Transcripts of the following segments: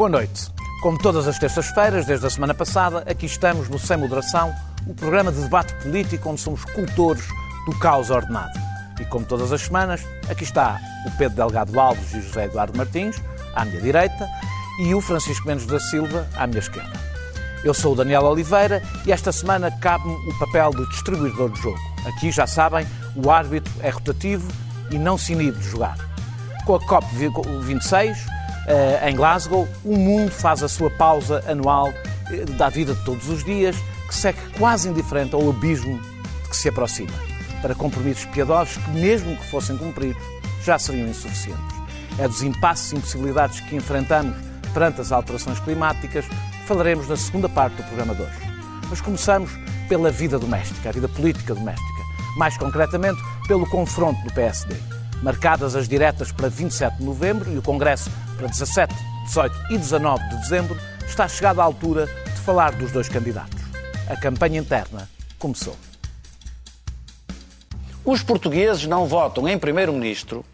Boa noite. Como todas as terças-feiras, desde a semana passada, aqui estamos no Sem Moderação, o programa de debate político onde somos cultores do caos ordenado. E como todas as semanas, aqui está o Pedro Delgado Alves e José Eduardo Martins, à minha direita, e o Francisco Mendes da Silva, à minha esquerda. Eu sou o Daniel Oliveira e esta semana cabe-me o papel de distribuidor de jogo. Aqui, já sabem, o árbitro é rotativo e não se inibe de jogar. Com a COP26, eh, em Glasgow, o mundo faz a sua pausa anual eh, da vida de todos os dias, que segue quase indiferente ao abismo de que se aproxima, para compromissos piedosos que, mesmo que fossem cumpridos, já seriam insuficientes. É dos impasses e impossibilidades que enfrentamos perante as alterações climáticas falaremos na segunda parte do programa de hoje. Mas começamos pela vida doméstica, a vida política doméstica. Mais concretamente, pelo confronto do PSD. Marcadas as diretas para 27 de novembro e o Congresso para 17, 18 e 19 de dezembro, está chegada a altura de falar dos dois candidatos. A campanha interna começou. Os portugueses não votam em primeiro-ministro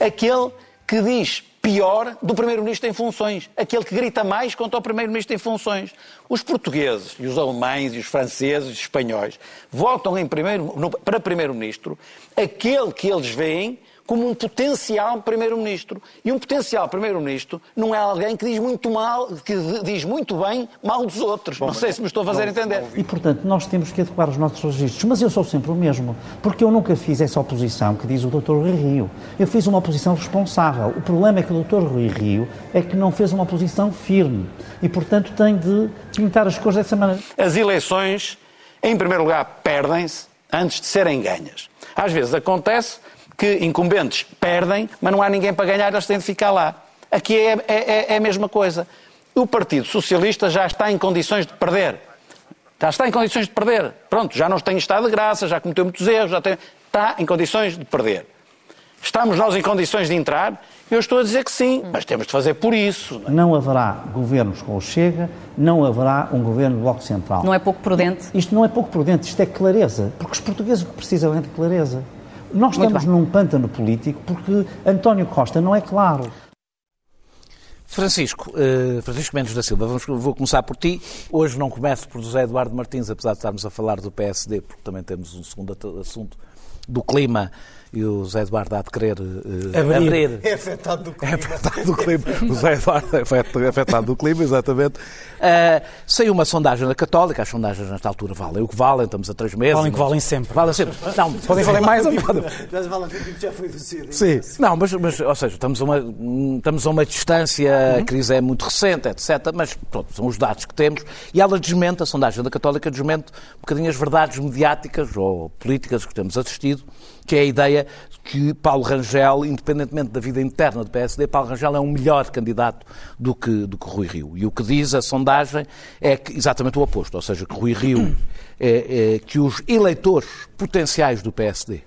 aquele que diz pior do primeiro-ministro em funções, aquele que grita mais contra o primeiro-ministro em funções. Os portugueses, e os alemães, e os franceses, e os espanhóis votam em primeiro, no, para primeiro-ministro aquele que eles veem como um potencial primeiro-ministro. E um potencial primeiro-ministro não é alguém que diz muito mal, que diz muito bem mal dos outros. Bom, não sei se me estou a fazer não, entender. Não e, portanto, nós temos que adequar os nossos registros. Mas eu sou sempre o mesmo, porque eu nunca fiz essa oposição que diz o Dr. Rui Rio. Eu fiz uma oposição responsável. O problema é que o Dr. Rui Rio é que não fez uma oposição firme. E, portanto, tem de pintar as coisas dessa maneira. As eleições, em primeiro lugar, perdem-se antes de serem ganhas. Às vezes acontece que incumbentes perdem, mas não há ninguém para ganhar, eles têm de ficar lá. Aqui é, é, é, é a mesma coisa. O Partido Socialista já está em condições de perder. Já está em condições de perder. Pronto, já não tem estado de graça, já cometeu muitos erros, já tem... está em condições de perder. Estamos nós em condições de entrar? Eu estou a dizer que sim, mas temos de fazer por isso. Não, é? não haverá governos com o Chega, não haverá um governo do Bloco Central. Não é pouco prudente? Isto não é pouco prudente, isto é clareza, porque os portugueses precisam é de clareza. Nós estamos num pântano político porque António Costa não é claro. Francisco, uh, Francisco Mendes da Silva, vamos, vou começar por ti. Hoje não começo por José Eduardo Martins, apesar de estarmos a falar do PSD, porque também temos um segundo assunto do clima e o José Eduardo há de querer uh, abrir. abrir. É afetado do clima. É afetado do clima. o José Eduardo é afetado do clima, exatamente. Uh, saiu uma sondagem da Católica, as sondagens nesta altura valem o que valem, estamos a três meses. Valem que valem sempre. Valem sempre. Não, podem valer mais ou menos. Mas valem que já foi decidido. Sim, não, mas, mas, ou seja, estamos a uma, estamos a uma distância, uhum. a crise é muito recente, etc. Mas pronto, são os dados que temos e ela desmente, a sondagem da Católica desmente um bocadinho as verdades mediáticas ou políticas que temos assistido que é a ideia que Paulo Rangel, independentemente da vida interna do PSD, Paulo Rangel é um melhor candidato do que, do que Rui Rio. E o que diz a sondagem é que, exatamente o oposto, ou seja, que Rui Rio, é, é, que os eleitores potenciais do PSD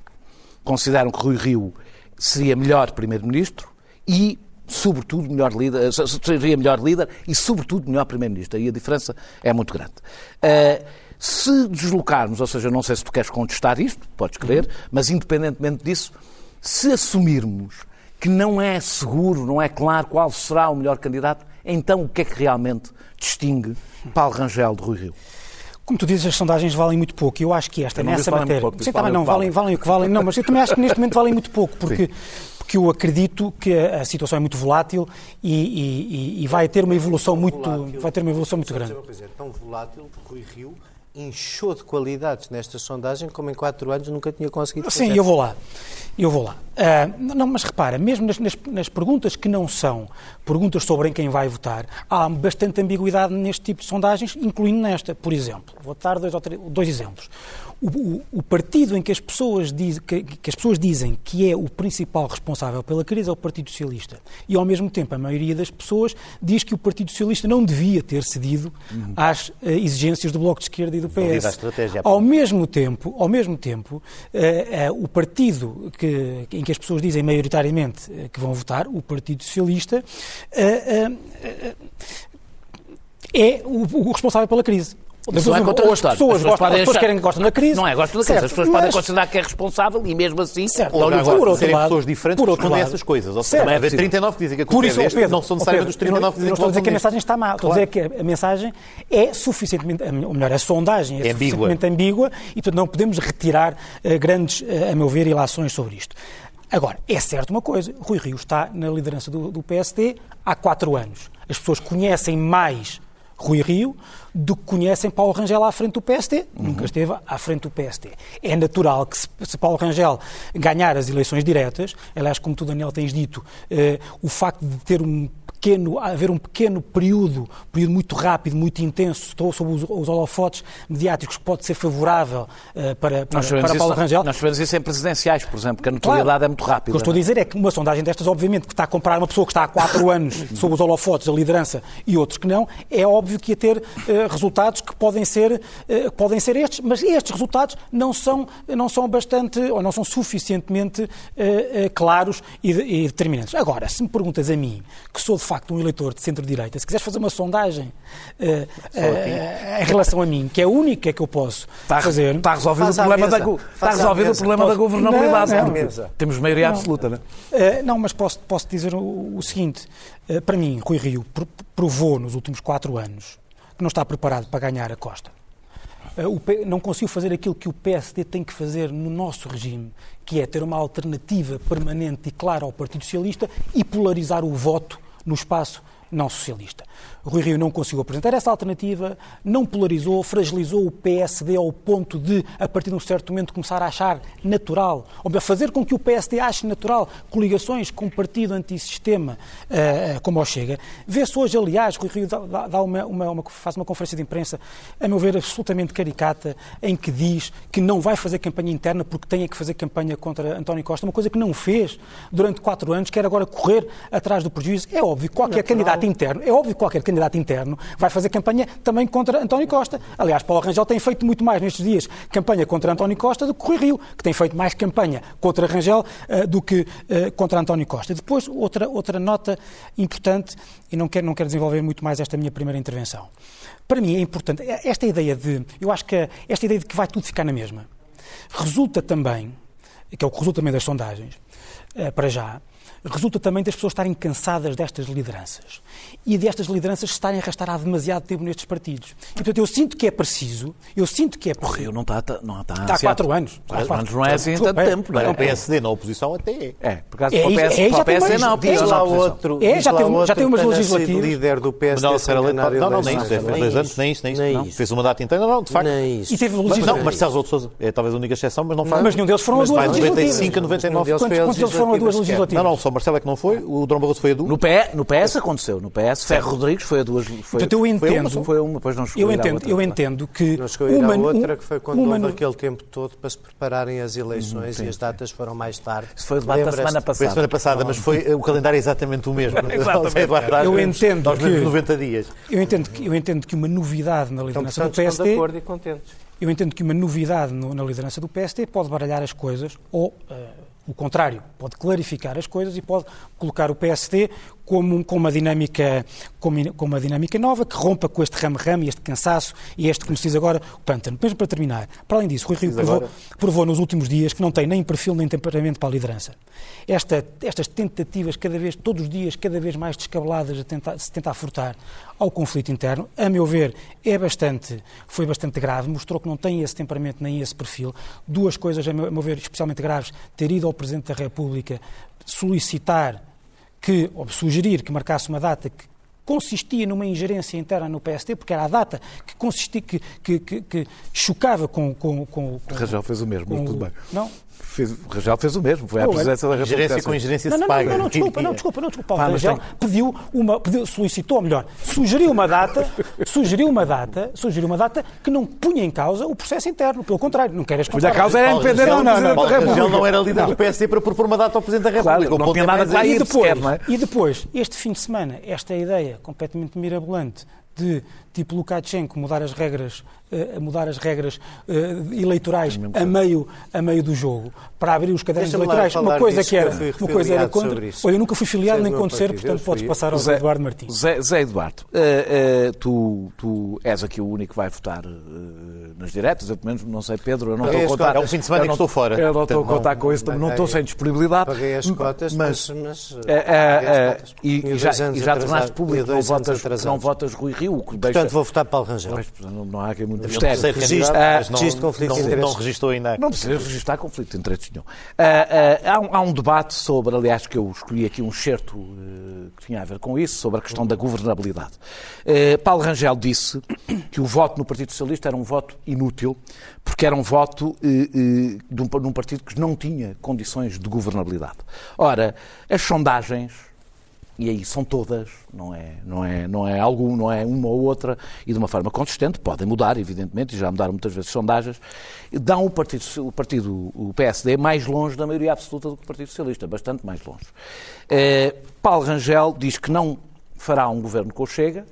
consideram que Rui Rio seria melhor primeiro-ministro e sobretudo melhor líder, seria melhor líder e sobretudo melhor primeiro-ministro. Aí a diferença é muito grande. Uh, se deslocarmos, ou seja, não sei se tu queres contestar isto, podes crer, mas independentemente disso, se assumirmos que não é seguro, não é claro qual será o melhor candidato, então o que é que realmente distingue Paulo Rangel de Rui Rio? Como tu dizes, as sondagens valem muito pouco. Eu acho que esta, nessa matéria. Pouco, Sim, também não, valem, valem o que valem. Não, mas eu também acho que neste momento valem muito pouco, porque, porque eu acredito que a situação é muito volátil e, e, e vai ter uma evolução muito, volátil, vai ter uma evolução muito grande. É tão volátil que Rui Rio inchou de qualidades nesta sondagem como em quatro anos nunca tinha conseguido fazer. Sim, eu vou lá. Eu vou lá. Uh, não, mas repara, mesmo nas, nas, nas, perguntas que não são perguntas sobre em quem vai votar, há bastante ambiguidade neste tipo de sondagens, incluindo nesta. Por exemplo, vou dar dois, dois exemplos o, o, partido em que as, pessoas diz, que, que, as pessoas dizem que é o principal responsável pela crise é o Partido Socialista. E, ao mesmo tempo, a maioria das pessoas diz que o Partido Socialista não devia ter cedido uhum. às uh, exigências do Bloco de Esquerda e do PS. Ao mesmo tempo, ao mesmo tempo uh, uh, o partido que, em que as pessoas dizem maioritariamente que vão votar, o Partido Socialista, é o, o responsável pela crise Não é ou as pessoas, As gostam, as podem pessoas querem, gostam da crise. Não é, gostam da crise. Certo, As pessoas podem mas- considerar que é responsável e mesmo assim. Certo. Agora, por outro serem lado- pessoas diferentes por que outro a lado- essas coisas. Ou Certo. seja, é haver possível. 39 que dizem que a culpa isso, é Pedro, não são necessariamente os 39 que eu não, dizem eu não que estou a dizer que a mensagem está mal. Estou a dizer que a, a mensagem é suficientemente, ou melhor, a sondagem é, É ambígua. suficientemente ambígua e, portanto, não podemos retirar eh, grandes, eh, a meu ver, ilações sobre isto. Agora, é certo uma coisa, Rui Rio está na liderança do, do PSD há quatro anos. As pessoas conhecem mais Rui Rio do que conhecem Paulo Rangel à frente do PSD. Nunca esteve à frente do PSD. É natural que se, se Paulo Rangel ganhar as eleições diretas, aliás, como tu, Daniel, tens dito, eh, o facto de ter um pequeno, haver um pequeno período, período muito rápido, muito intenso, estou sob os, os holofotes mediáticos, que pode ser favorável eh, para, para, para Paulo isso, Rangel. nós sabemos isso em presidenciais, por exemplo, que a notoriedade é muito O rápida. que eu estou a dizer é que uma sondagem destas, obviamente, que está a comparar uma pessoa que está há quatro anos sob os holofotes da liderança e outros que não, é óbvio que ia ter eh, resultados que podem ser, eh, podem ser estes, mas estes resultados não são, não são bastante, ou não são suficientemente claros e, e determinantes. Agora, se me perguntas a mim, que sou de facto um eleitor de centro-direita, se quiseres fazer uma sondagem eh, eh, em relação a mim, que é a única que eu posso Está, fazer... está resolvido Faz o problema, da, está resolvido o problema da governabilidade. Não, não. porque Temos maioria absoluta, não é? Eh, não, mas posso, posso dizer o, o seguinte. Para mim, Rui Rio pr- provou nos últimos quatro anos que não está preparado para ganhar a Costa. O P- não conseguiu fazer aquilo que o PSD tem que fazer no nosso regime, que é ter uma alternativa permanente e clara ao Partido Socialista e polarizar o voto no espaço não socialista. Rui Rio não conseguiu apresentar essa alternativa, não polarizou, fragilizou o PSD ao ponto de, a partir de um certo momento, começar a achar natural, ou melhor, fazer com que o PSD ache natural coligações com um partido antissistema eh, como o Chega. Vê-se hoje, aliás, Rui Rio dá, dá- uma, uma- uma- faz uma conferência de imprensa, a meu ver, absolutamente caricata, em que diz que não vai fazer campanha interna porque tem que fazer campanha contra António Costa, uma coisa que não fez durante quatro anos, quer agora correr atrás do prejuízo. É óbvio, qualquer candidato interno, é óbvio que qualquer candidato interno vai fazer campanha também contra António Costa. Aliás, Paulo Rangel tem feito muito mais nestes dias campanha contra António Costa do que Rui Rio, que tem feito mais campanha contra Rangel eh, do que eh, contra António Costa. Depois, outra, outra nota importante, e não quero, não quero desenvolver muito mais esta minha primeira intervenção. Para mim é importante, esta ideia de, eu acho que esta ideia de que vai tudo ficar na mesma, resulta também, que é o que resulta também das sondagens, eh, para já, resulta também das pessoas estarem cansadas destas lideranças e destas lideranças se estarem a arrastar há demasiado tempo nestes partidos. E, portanto, eu sinto que é preciso, eu sinto que é O preciso. Rio não está, não está, Está há quatro anos. Quatro anos não é assim tanto É, tempo, não é? o PSD na oposição até é. É, por causa É, para o isso- PS, é, para já o tem PS mais- não, é, Diz lá outro. É, já tem- já tem umas legislativas. líder do PSD Não, não, é não, nem isso, Nem foi isso. dois anos, nem isso, nem isso. Fez um mandato inteiro, não, de facto. Nem isso. E teve legislativas. não, Marcelo Rebelo de Sousa é talvez a única exceção, mas não faz. Mas nenhum deles foram a Mas duas vai de legislativas. 95 a 99. Nenhum deles Quantos, deles foram a duas legislativas? Não, não, só Marcelo é que não foi, o Dom Barroso foi a. Então, No, P, no PS aconteceu, no PS, Ferro Rodrigues foi a duas. Foi, Portanto, eu foi entendo- uma, só foi uma, depois não Eu entendo, outra. eu entendo que Não chegou a ir uma, à outra, que foi quando uma houve aquele tempo todo para se prepararem as eleições e as datas foram mais tarde. Isso foi o debate da semana Foi passada. Foi a semana passada, mas foi, eh, o calendário é exatamente o mesmo. Exatamente. Eu entendo Aos mesmos que- 90 dias. Eu entendo que, eu entendo que uma novidade na liderança do estão de PSD acordo e contentes. Eu entendo que uma novidade no- na liderança do PSD pode baralhar as coisas ou eh, o contrário, pode clarificar as coisas e pode colocar o PSD como, com, uma dinâmica, com, com uma dinâmica nova que rompa com este ramo-ramo e este cansaço e este, como se diz agora, o pântano. Mesmo para terminar, para além disso, Rui Rio provou, provou nos últimos dias que não tem nem perfil nem temperamento para a liderança. Esta- estas tentativas, cada vez, todos os dias, cada vez mais descabeladas de tentar, se tentar furtar ao conflito interno, a meu ver, é bastante, foi bastante grave, mostrou que não tem esse temperamento nem esse perfil. Duas coisas, a meu, a meu ver, especialmente graves, ter ido ao Presidente da República solicitar que, ou sugerir que marcasse uma data que consistia numa ingerência interna no PSD, porque era a data que consistia, que, que, que, que chocava com... com, com, com Rangel fez o mesmo, com tudo bem. Não, Fez, o Rangel fez o mesmo, foi à Não, é- presidência da República. Ingerência com ingerência não, se não, paga. não, não, desculpa, não, desculpa, não, desculpa. Paulo Pá, Rangel tem- pediu uma, pediu, solicitou, ou melhor, sugeriu uma data, sugeriu uma data, sugeriu uma data que não punha em causa o processo interno, pelo contrário, não queres Mas a causa era Rangel- ou não, não, Paulo da Rangel não era líder do PSD para propor uma data ao Presidente da República. Claro, não tinha é nada lá aí. ir. E depois, sequer, não é? e depois, este fim de semana, esta ideia completamente mirabolante de tipo Lukashenko mudar as regras uh, mudar as regras uh, eleitorais a meio a meio do jogo. Para abrir os cadernos eleitorais uma coisa que era uma coisa era contra olha eu nunca fui filiado nem contra ser portanto podes passar ao Zé, Eduardo Martins. Zé, Zé Eduardo uh, tu, tu és aqui o único que vai votar nas diretas eu pelo menos não sei Pedro eu não estou a contar. é um fim de semana que estou fora. eu não estou a contar com isso não estou sem disponibilidade. Paguei as cotas mas, mas e já, e já tornaste público não votas, não votas Rui Rio portanto vou votar Paulo Rangel não, não há aqui muito mistério. Registro, ah, registro conflito não, de interesses. Não registrou ainda. Não precisa registrar conflito de interesses nenhum. Ah, ah, há, um, há, um, debate sobre, aliás, que eu escolhi aqui um certo uh, que tinha a ver com isso, sobre a questão da governabilidade. Uh, Paulo Rangel disse que o voto no Partido Socialista era um voto inútil, porque era um voto uh, de, um, de um partido que não tinha condições de governabilidade. Ora, as sondagens e aí são todas, não é, não é, não é algum, não é uma ou outra, e de uma forma consistente, podem mudar, evidentemente, e já mudaram muitas vezes sondagens, dão o partido, o partido, o PSD, mais longe da maioria absoluta do que o Partido Socialista, bastante mais longe. Eh, Paulo Rangel diz que não fará um governo com o Chega,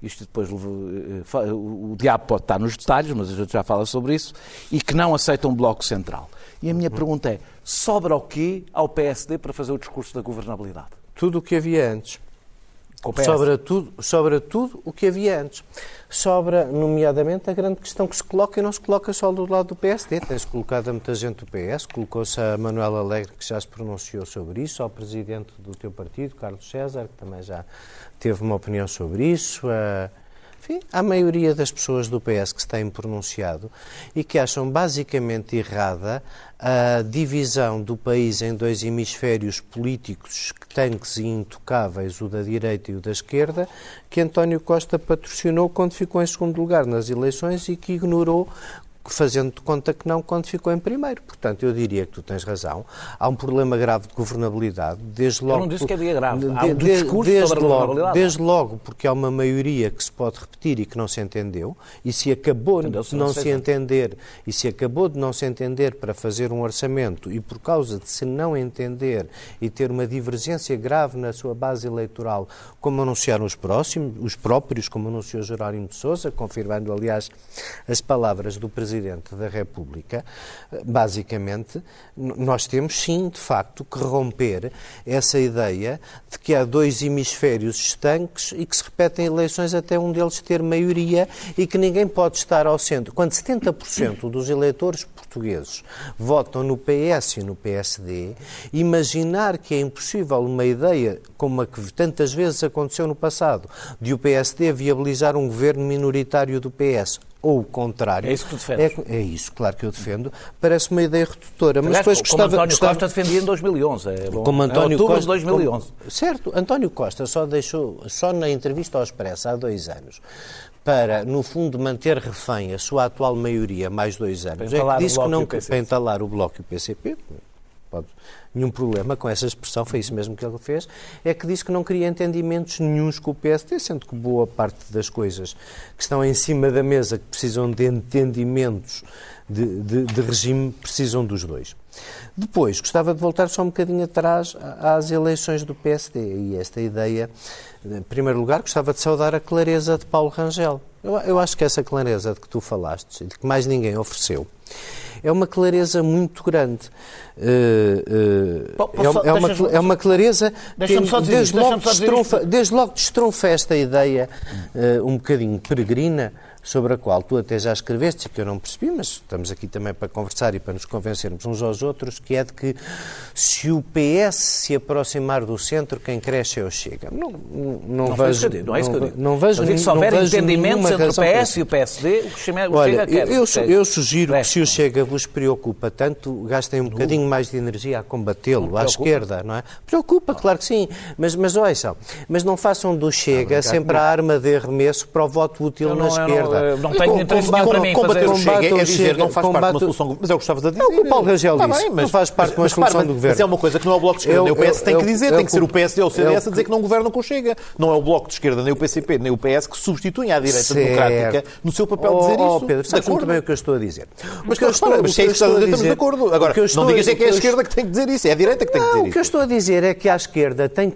isto depois eh, o diabo pode estar nos detalhes, mas a gente já fala sobre isso, e que não aceita um bloco central. E a minha pergunta é, sobra o quê ao PSD para fazer o discurso da governabilidade? Tudo o que havia antes. Sobra tudo, sobra tudo o que havia antes. Sobra, nomeadamente, a grande questão que se coloca e não se coloca só do lado do PSD. Tem-se colocado a muita gente do PS, colocou-se a Manuela Alegre, que já se pronunciou sobre isso, ao presidente do teu partido, Carlos César, que também já teve uma opinião sobre isso, a enfim, a maioria das pessoas do PS que se têm pronunciado e que acham basicamente errada a divisão do país em dois hemisférios políticos tanques e intocáveis, o da direita e o da esquerda, que António Costa patrocinou quando ficou em segundo lugar nas eleições e que ignorou fazendo de conta que não quando ficou em primeiro. Portanto, eu diria que tu tens razão. Há um problema grave de governabilidade, desde logo... Eu não disse que havia grave. Há um discurso desde sobre logo, a Desde logo porque há uma maioria que se pode repetir e que não se entendeu, e se acabou de não se entender, e se acabou de não se entender para fazer um orçamento, e por causa de se não entender e ter uma divergência grave na sua base eleitoral, como anunciaram os próximos, os próprios, como anunciou Jerónimo de Sousa, confirmando, aliás, as palavras do Presidente Presidente da República, basicamente, nós temos sim, de facto, que romper essa ideia de que há dois hemisférios estanques e que se repetem eleições até um deles ter maioria e que ninguém pode estar ao centro. Quando 70% dos eleitores portugueses votam no PS e no PSD, imaginar que é impossível uma ideia como a que tantas vezes aconteceu no passado, de o PSD viabilizar um governo minoritário do PS ou o contrário. É isso que tu defendes? É, é isso, claro que eu defendo. Parece uma ideia redutora. Mas depois como gostava, António gostava... Costa defendia em 2011. É bom. Como António Costa, de 2011. Como, certo. António Costa só deixou, só na entrevista ao Expresso há dois anos, para, no fundo, manter refém a sua atual maioria mais dois anos. Para é que disse que não para entalar o Bloco e o PCP, pode, nenhum problema com essa expressão, foi isso mesmo que ele fez, é que disse que não queria entendimentos nenhums com o PSD, sendo que boa parte das coisas que estão em cima da mesa, que precisam de entendimentos de, de, de regime, precisam dos dois. Depois, gostava de voltar só um bocadinho atrás às eleições do PSD e esta ideia. Em primeiro lugar, gostava de saudar a clareza de Paulo Rangel. Eu, eu acho que essa clareza de que tu falaste, de que mais ninguém ofereceu, é uma clareza muito grande. Uh, é, é, uma, é uma clareza que desde, logo destronfa, desde logo destronfa esta ideia uh, um bocadinho peregrina sobre a qual tu até já escreveste, e que eu não percebi, mas estamos aqui também para conversar e para nos convencermos uns aos outros, que é de que se o PS se aproximar do centro, quem cresce é o Chega. Não, não, não, vejo... Não é isso que eu digo. Não, vejo, eu se houver entendimentos entre o PS e o PSD, o, Chega, Olha, quer. Eu, eu sugiro que se o Chega vos preocupa tanto, gastem um bocadinho mais de energia a combatê-lo, à esquerda, não é? Preocupa, claro que sim, mas, mas ouçam, mas não façam do Chega sempre a arma de arremesso para o voto útil na esquerda esquerda. Não tenho interesse nenhum para mim combater o Chega é dizer não faz parte de uma solução Mas é o que estavas a dizer. É o que o Paulo Rangel tá disse. Não faz parte de uma solução do governo. Mas é uma coisa que não é o Bloco de Esquerda nem o PS tem que dizer. Tem que ser o PSD ou o CDS a dizer que não governam com o Chega. Não é o Bloco de Esquerda, nem o PCP, nem o PS que substituem a direita democrática no seu papel de dizer isso. Oh, Pedro, sabes muito bem o que eu estou a dizer. Mas que se é isso que estamos de acordo. Agora, não digas é que é a esquerda que tem que dizer isso, é a direita que tem que dizer isso. O que eu estou a dizer é que a esquerda tem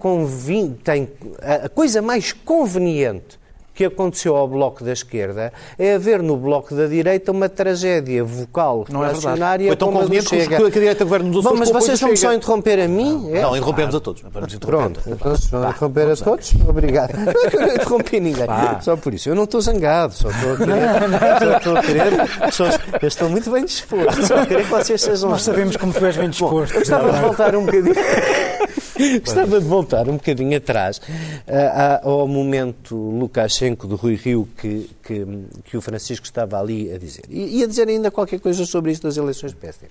a coisa mais conveniente que aconteceu ao Bloco da Esquerda é haver no Bloco da Direita uma tragédia vocal Não é reacionária Foi tão como a conveniente que que a direita governa nos Bom, Açores mas o apoio vocês vão só interromper a mim? É? Não, interrompemos a todos. Vamos interromper. Pronto, se vão interromper a todos, obrigado. Não é não interrompi ninguém. Só por isso. Eu não estou zangado, só estou a querer. Só estou a querer. Só, eu estou muito bem disposto. Só a querer que vocês sejam. Nós sabemos como tu és bem disposto. Eu estava de voltar um bocadinho. Gostava de voltar um bocadinho atrás ah, ao momento Lukashenko do Rui Rio que, que, que o Francisco estava ali a dizer. E, a dizer ainda qualquer coisa sobre isto das eleições do PSD.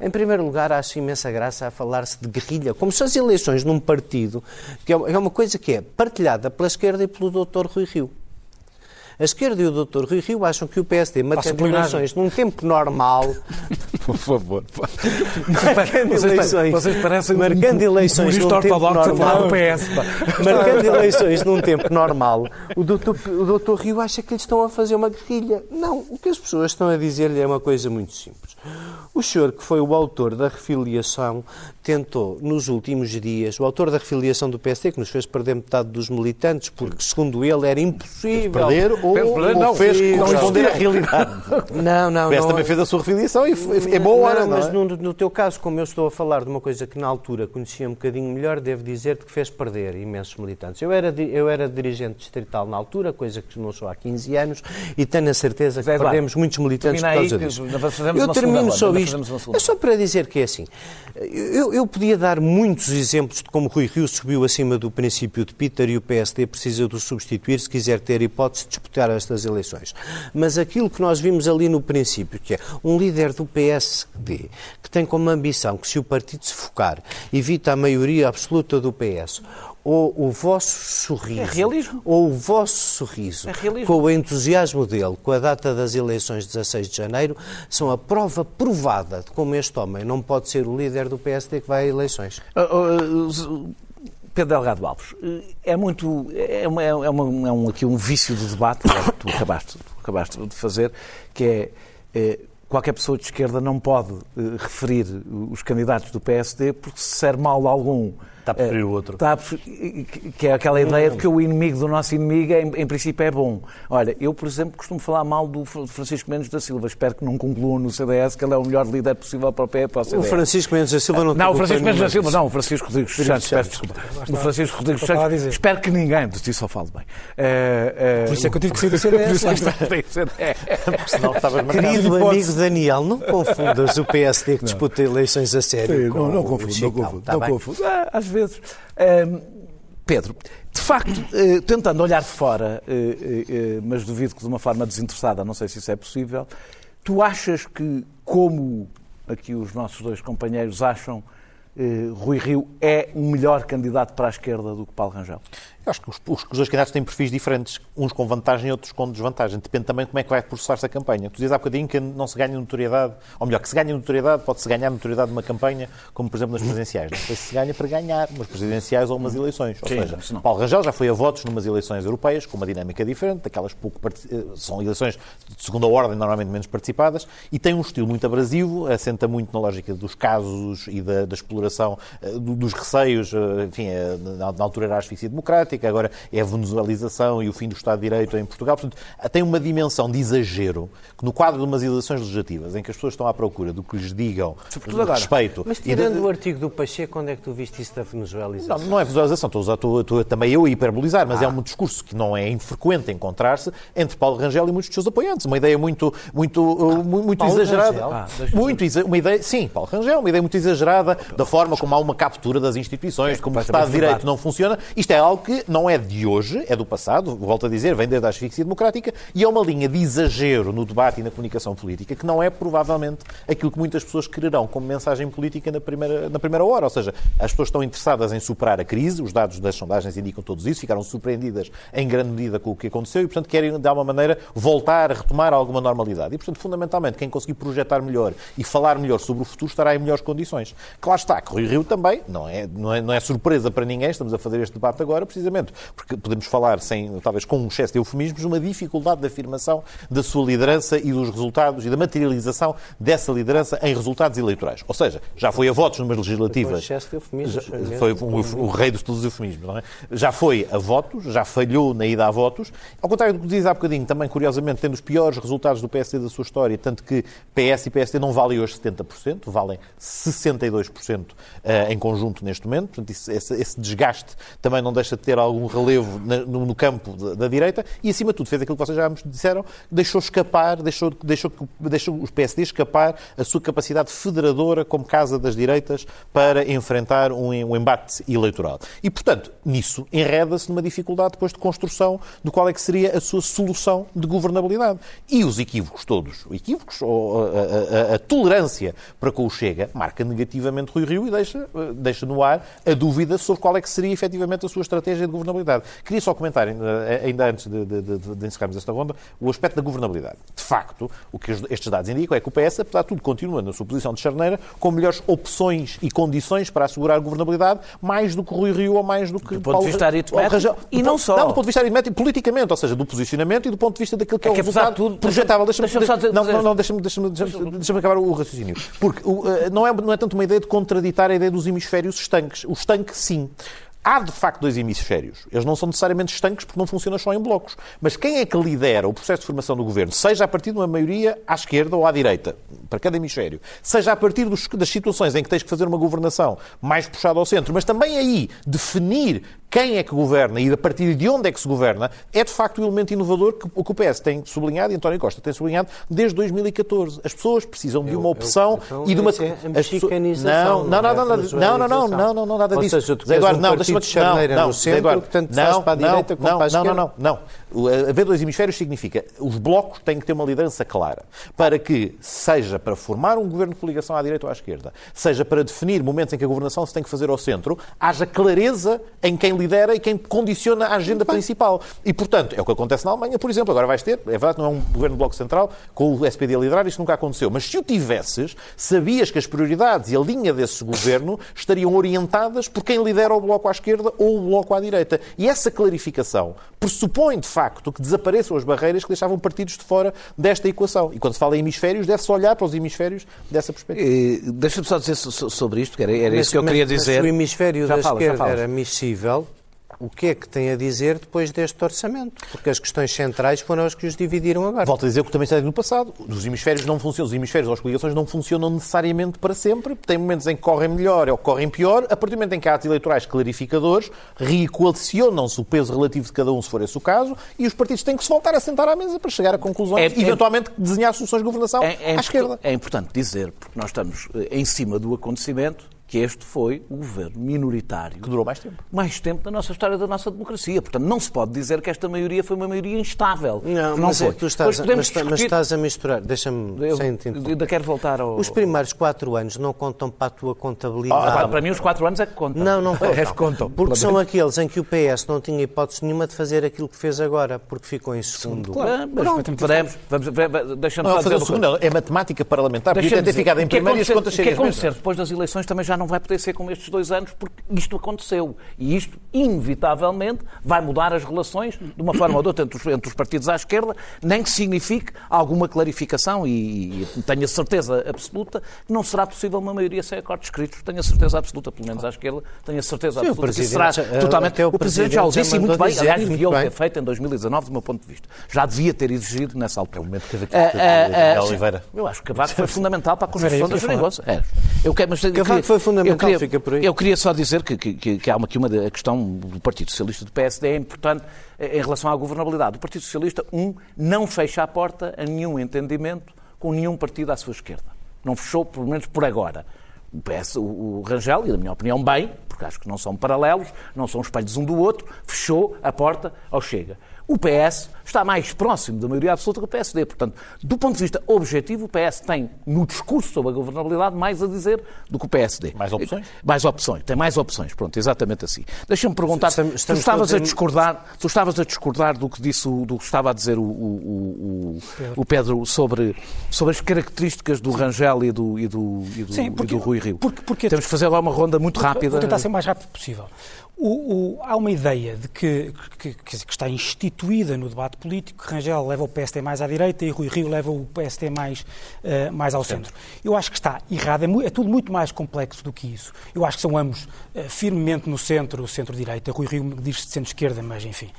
Em primeiro lugar, acho imensa graça a falar-se de guerrilha, como se as eleições num partido, que é é uma coisa que é partilhada pela esquerda e pelo Dr. Rui Rio. A esquerda e o Dr. Rui Rio acham que o PSD, marcando eleições num tempo normal, Por favor. marcando Vocês, eleições, vocês parecem marcando eleições num tempo normal, PS. marcando eleições num tempo normal, o doutor, o doutor Rio acha que lhe estão a fazer uma guerrilha. Não, o que as pessoas estão a dizer-lhe é uma coisa muito simples. O senhor, que foi o autor da refiliação, tentou, nos últimos dias, o autor da refiliação do PSD, que nos fez perder metade dos militantes, porque, segundo ele, era impossível. Perder ou, Fez perder, ou não, fez sim, corresponder não. à realidade. Não, não, O PS não. também fez a sua refiliação e é boa hora, não, não mas é? no, no teu caso, como eu estou a falar de uma coisa que na altura conhecia um bocadinho melhor, devo dizer-te que fez perder imensos militantes. Eu era, eu era dirigente distrital na altura, coisa que não sou há 15 anos, e tenho a certeza que Zé perdemos muitos militantes por aí, causa disso. fazemos Eu uma ronda, só isto. É só para dizer que é assim. Eu, eu podia dar muitos exemplos de como Rui Rio subiu acima do princípio de Peter e o PSD precisa de o substituir se quiser ter hipótese de disputar estas eleições. Mas aquilo que nós vimos ali no princípio, que é um líder do PSD que tem como ambição que se o partido se focar, evita a maioria absoluta do PS, ou o vosso sorriso, É ou o vosso sorriso, É com o entusiasmo dele, com a data das eleições de 16 de janeiro, são a prova provada de como este homem não pode ser o líder do PSD que vai a eleições. Ah, ah, Pedro Delgado Alves, é muito. É, uma, é, uma, é um, aqui um vício de debate que tu acabaste, tu acabaste de fazer, que é. eh, Qualquer pessoa de esquerda não pode eh, referir os candidatos do PSD porque se ser mal algum. Está a preferir eh, o outro. está a preferir- que é aquela ideia de que o inimigo do nosso inimigo, em, em princípio, é bom. Olha, eu, por exemplo, costumo falar mal do Fr- Francisco Mendes da Silva. Espero que não concluam no CDS que ele é o melhor líder possível para o PS. Para o O CDS. Francisco Mendes da Silva não tem Não, o Francisco Mendes da Silva, não, o Francisco Rodrigues Santos, peço desculpa. O Francisco Rodrigues Santos, dizer. espero que ninguém, de ti só falo bem. Eh, eh, Por isso é que eu tive que sair do CDS, Por isso é é. Querido amigo Daniel, não confundas o PSD que disputa eleições a sério. Sim, com não, não o confundo, não confundo. Vezes. Pedro, de facto, eh, tentando olhar de fora, eh, eh, mas duvido que de uma forma desinteressada, não sei se isso é possível, tu achas que, como aqui os nossos dois companheiros acham, Rui Rio é um melhor candidato para a esquerda do que Paulo Rangel? Eu acho que os, os, os dois candidatos têm perfis diferentes, uns com vantagem e outros com desvantagem. Depende também de como é que vai processar-se a campanha. Tu dizes há bocadinho que não se ganha notoriedade, ou melhor, que se ganha notoriedade, pode-se ganhar notoriedade numa campanha, como por exemplo nas presidenciais. Não sei se se ganha para ganhar umas presidenciais ou umas eleições. Ou Sim, seja, não. Paulo Rangel já foi a votos numas eleições europeias, com uma dinâmica diferente, daquelas pouco eh, são eleições de segunda ordem, normalmente menos participadas, e tem um estilo muito abrasivo, assenta muito na lógica dos casos e da, da exploração eh, do- dos receios, eh, enfim, na, na altura era a asfixia democrática, agora é a venezualização e o fim do Estado de Direito em Portugal. Portanto, tem uma dimensão de exagero que no quadro de umas eleições legislativas, em que as pessoas estão à procura do que lhes digam Sobretudo agora. respeito... Mas e de- tirando o artigo do Pacheco, onde é que tu viste isso da não, venezualização? não é visualização, estou a usar, estou, estou também eu a hiperbolizar, mas é um discurso que não é infrequente encontrar-se entre Paulo Rangel e muitos dos seus apoiantes. Uma ideia muito, muito, uh, mu- muito Paulo exagerada. Ah, muito uma ideia, sim, Paulo Rangel, uma ideia muito exagerada da forma como há uma captura das instituições, como o Estado de Direito não funciona. Isto é algo que não é de hoje, é do passado, volto a dizer, vem desde a asfixia democrática e é uma linha de exagero no debate e na comunicação política que não é provavelmente aquilo que muitas pessoas quererão como mensagem política na primeira, na primeira hora. Ou seja, as pessoas estão interessadas em superar a crise, os dados das sondagens indicam todos isso, ficaram surpreendidas em grande medida com o que aconteceu e, portanto, querem, de alguma maneira, voltar a retomar alguma normalidade. E, portanto, fundamentalmente, quem conseguir projetar melhor e falar melhor sobre o futuro estará em melhores condições. Claro está, que Rui Rio também, não é, não é, não é surpresa para ninguém, estamos a fazer este debate agora, precisamente curiosamente, porque podemos falar, sem, talvez com um excesso de eufemismos, uma dificuldade de afirmação da sua liderança e dos resultados e da materialização dessa liderança em resultados eleitorais. Ou seja, já foi a votos numa legislativa. excesso de eufemismos. Já, foi um, o, rei dos todos os eufemismos, não é? Já foi a votos, já falhou na ida a votos. Ao contrário do que diz há bocadinho, também curiosamente tendo os piores resultados do PSD da sua história, tanto que PS e PSD não valem hoje 70%, valem 62% eh, em conjunto neste momento. Portanto, esse, desgaste também não deixa de ter algum relevo no, no campo da, da, direita e, acima de tudo, fez aquilo que vocês já disseram, deixou escapar, deixou, deixou, deixou os PSD escapar a sua capacidade federadora como casa das direitas para enfrentar um, um embate eleitoral. E, portanto, nisso enreda-se numa dificuldade depois de construção do qual é que seria a sua solução de governabilidade. E os equívocos todos, equívocos ou a, a, a tolerância para com o Chega, marca negativamente Rui Rio e deixa, deixa no ar a dúvida sobre qual é que seria efetivamente a sua estratégia de governabilidade. Queria só comentar, ainda antes de, de, de, de encerrarmos esta ronda, o aspecto da governabilidade. De facto, o que estes dados indicam é que o PS, apesar de tudo, continua na sua posição de charneira com melhores opções e condições para assegurar governabilidade, mais do que Rui Rio ou mais do que do ponto Paulo, de vista aritmético e não só. Não, do ponto de vista aritmético, politicamente, ou seja, do posicionamento e do ponto de vista daquilo que é, é que o resultado tudo, projetável. Deixa-me deixa deixa não, não, não, deixa-me deixa deixa acabar o raciocínio. Porque uh, não, é, não é tanto uma ideia de contraditar a ideia dos hemisférios estanques. O estanque, sim. Há, de facto, dois hemisférios. Eles não são necessariamente estanques porque não funcionam só em blocos. Mas quem é que lidera o processo de formação do governo, seja a partir de uma maioria à esquerda ou à direita, para cada hemisfério, seja a partir dos, das situações em que tens que fazer uma governação mais puxada ao centro, mas também aí definir quem é que governa e a partir de onde é que se governa, é de facto o um elemento inovador que o PS tem sublinhado e António Costa tem sublinhado desde 2014. As pessoas precisam de uma opção eu, eu, e de uma. É mexicanização. Não, não, não, não, não, não, não, não, não, não, nada disso. Ou seja, tu Eduardo, um não, deixa-me de não, no centro, Eduardo, tanto não, faz para a direita como não, para a esquerda. Não, não, não, não. Haver dois hemisférios significa os blocos têm que ter uma liderança clara para que, seja para formar um governo de coligação à direita ou à esquerda, seja para definir momentos em que a governação se tem que fazer ao centro, haja clareza em quem lidera e quem condiciona a agenda principal. E, portanto, é o que acontece na Alemanha, por exemplo. Agora vais ter, é verdade, não é um governo de bloco central com o SPD a liderar, isto nunca aconteceu. Mas se o tivesses, sabias que as prioridades e a linha desse governo estariam orientadas por quem lidera o bloco à esquerda ou o bloco à direita. E essa clarificação pressupõe, de facto, que desapareçam as barreiras que deixavam partidos de fora desta equação. E quando se fala em hemisférios, deve-se olhar para os hemisférios dessa perspectiva. Deixa-me só dizer sobre isto, que era, era mas, isso que eu queria dizer. Mas o hemisfério já da fala, esquerda era miscível, o que é que tem a dizer depois deste orçamento? Porque as questões centrais foram as que os dividiram agora. Volto a dizer o que também sei no passado. Os hemisférios não funcionam, os hemisférios ou as coligações não funcionam necessariamente para sempre. Tem momentos em que correm melhor ou correm pior. A partir do momento em que há atos eleitorais clarificadores, reequacionam-se o peso relativo de cada um, se for esse o caso, e os partidos têm que se voltar a sentar à mesa para chegar a conclusões é, e, eventualmente, é, desenhar soluções de governação é, é à esquerda. É importante dizer, porque nós estamos eh, em cima do acontecimento, que este foi o governo minoritário. Que durou mais tempo. Mais tempo da nossa história, da nossa democracia. Portanto, não se pode dizer que esta maioria foi uma maioria instável. Não, não mas é foi. É, tu estás, a, mas, discutir... mas, estás a misturar. Deixa-me sem Ainda quero voltar ao... Os primeiros quatro anos não contam para a tua contabilidade. Ah, para mim, os quatro anos é que contam. Não, não contam. É contam. Porque são aqueles em que o PS não tinha hipótese nenhuma de fazer aquilo que fez agora, porque ficou em segundo. Claro, mas podemos. Deixa-me fazer fazer o segundo. É matemática parlamentar. Podia ter ficado em primeiro e as contas. O que acontecer depois das eleições também já não vai poder ser como este estes dois anos porque isto aconteceu. E isto, inevitavelmente, vai mudar as relações de uma forma ou de outra entre os, entre os partidos à esquerda, nem que signifique alguma clarificação e, e tenho a certeza absoluta que não será possível uma maioria sem acordos escritos. Tenho a certeza absoluta, pelo menos à esquerda, tenho a certeza Sim, absoluta que será totalmente... O, o Presidente já o disse e muito bem, aliás, devia ter feito em 2019, do meu ponto de vista. Já devia ter exigido nessa altura. O momento que uh, uh, uh, Oliveira. Eu acho que Cavaco foi fundamental para a construção da geringonça. É. Eu quero, mas, Cavaco foi fundamental, queria, fica por aí. Eu queria só dizer que, que, que há uma, uma a questão do Partido Socialista do PSD é importante eh, em relação à governabilidade. O Partido Socialista, um, não fecha a porta a nenhum entendimento com nenhum partido à sua esquerda. Não fechou, pelo menos por agora. O, PS, o, o Rangel, e na minha opinião bem, porque acho que não são paralelos, não são espelhos um do outro, fechou a porta ao Chega. O PS está mais próximo da maioria absoluta que o PSD. Portanto, do ponto de vista objetivo, o PS tem, no discurso sobre a governabilidade, mais a dizer do que o PSD. Mais opções? Mais opções. Tem mais opções. Pronto, exatamente assim. Deixa-me perguntar, estamos, estamos tu, estavas a discordar, tu estavas a discordar do que, disse, do que estava a dizer o, o, o, o Pedro sobre, sobre as características do Rangel e do, e do, e do, Sim, porque, e do Rui Rio. Porque, porque, Temos que fazer lá uma ronda muito rápida. Vou tentar ser o mais rápido possível. O, o, há uma ideia de que, que, que, está instituída no debate político que Rangel leva o PST mais à direita e Rui Rio leva o PST mais, uh, mais ao centro. Eu acho que está errado, é, é, tudo muito mais complexo do que isso. Eu acho que são ambos uh, firmemente no centro, centro-direita. Rui Rio diz-se de centro-esquerda, mas enfim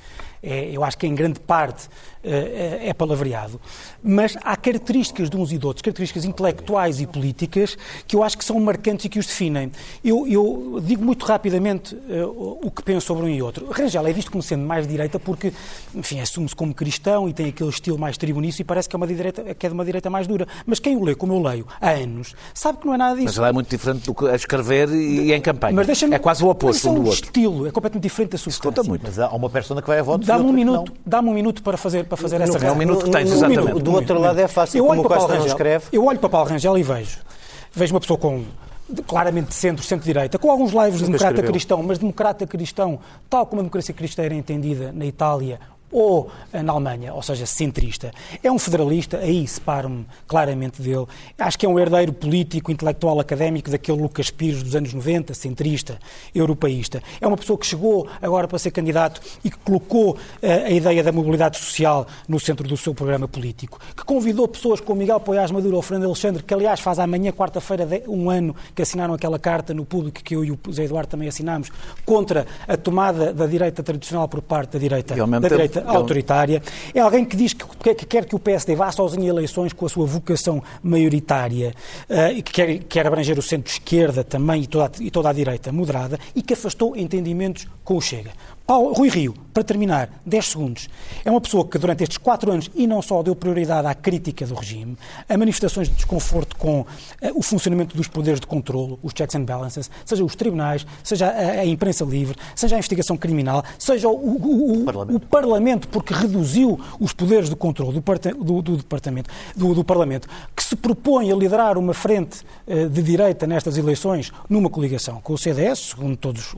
é, eu acho que em grande parte é, é palavreado, mas há características de uns e de outros, características intelectuais e políticas, que eu acho que são marcantes e que os definem. Eu, eu digo muito rapidamente uh, o que penso sobre um e outro. Rangel é visto como sendo mais direita porque, enfim, assume-se como cristão e tem aquele estilo mais tribunício e parece que é, uma direita, que é de uma direita mais dura. Mas quem o lê, como eu leio, há anos, sabe que não é nada disso. Mas ela é muito diferente do que a escrever e em campanha. Mas é quase o oposto um do outro. O estilo é completamente diferente da substância. Muito. Mas há uma persona que vai a votos Dá-me um minuto, dá-me um minuto para fazer, para fazer essa É um minuto que tens, exatamente. do outro lado é fácil, eu como o Costa Rangel, escreve. Eu olho para Paulo Rangel e vejo. Vejo uma pessoa com claramente de centro, centro-direita, com alguns laivos de democrata cristão, mas democrata cristão, tal como a democracia cristã era entendida na Itália ou na Alemanha, ou seja, centrista. É um federalista, aí separo-me claramente dele. Acho que é um herdeiro político, intelectual, académico daquele Lucas Pires dos anos 90, centrista, europeísta. É uma pessoa que chegou agora para ser candidato e que colocou uh, a ideia da mobilidade social no centro do seu programa político, que convidou pessoas como Miguel Poiás Maduro ou Fernando Alexandre, que aliás faz amanhã, quarta-feira, um ano que assinaram aquela carta no público que eu e o José Eduardo também assinámos, contra a tomada da direita tradicional por parte da direita, da direita autoritária. É alguém que diz que, que, quer que o PSD vá sozinho a eleições com a sua vocação maioritária uh, e que quer, quer abranger o centro-esquerda também e toda, e toda a direita moderada e que afastou entendimentos com o Chega. Paulo, Rui Rio, para terminar, 10 segundos, é uma pessoa que durante estes quatro anos e não só deu prioridade à crítica do regime, a manifestações de desconforto com uh, o funcionamento dos poderes de controle, os checks and balances, seja os tribunais, seja a, a imprensa livre, seja a investigação criminal, seja o, o, o, parlamento. o Parlamento, porque reduziu os poderes de controle do, do, do departamento, do, do, Parlamento, que se propõe a liderar uma frente uh, de direita nestas eleições numa coligação com o CDS, segundo todos,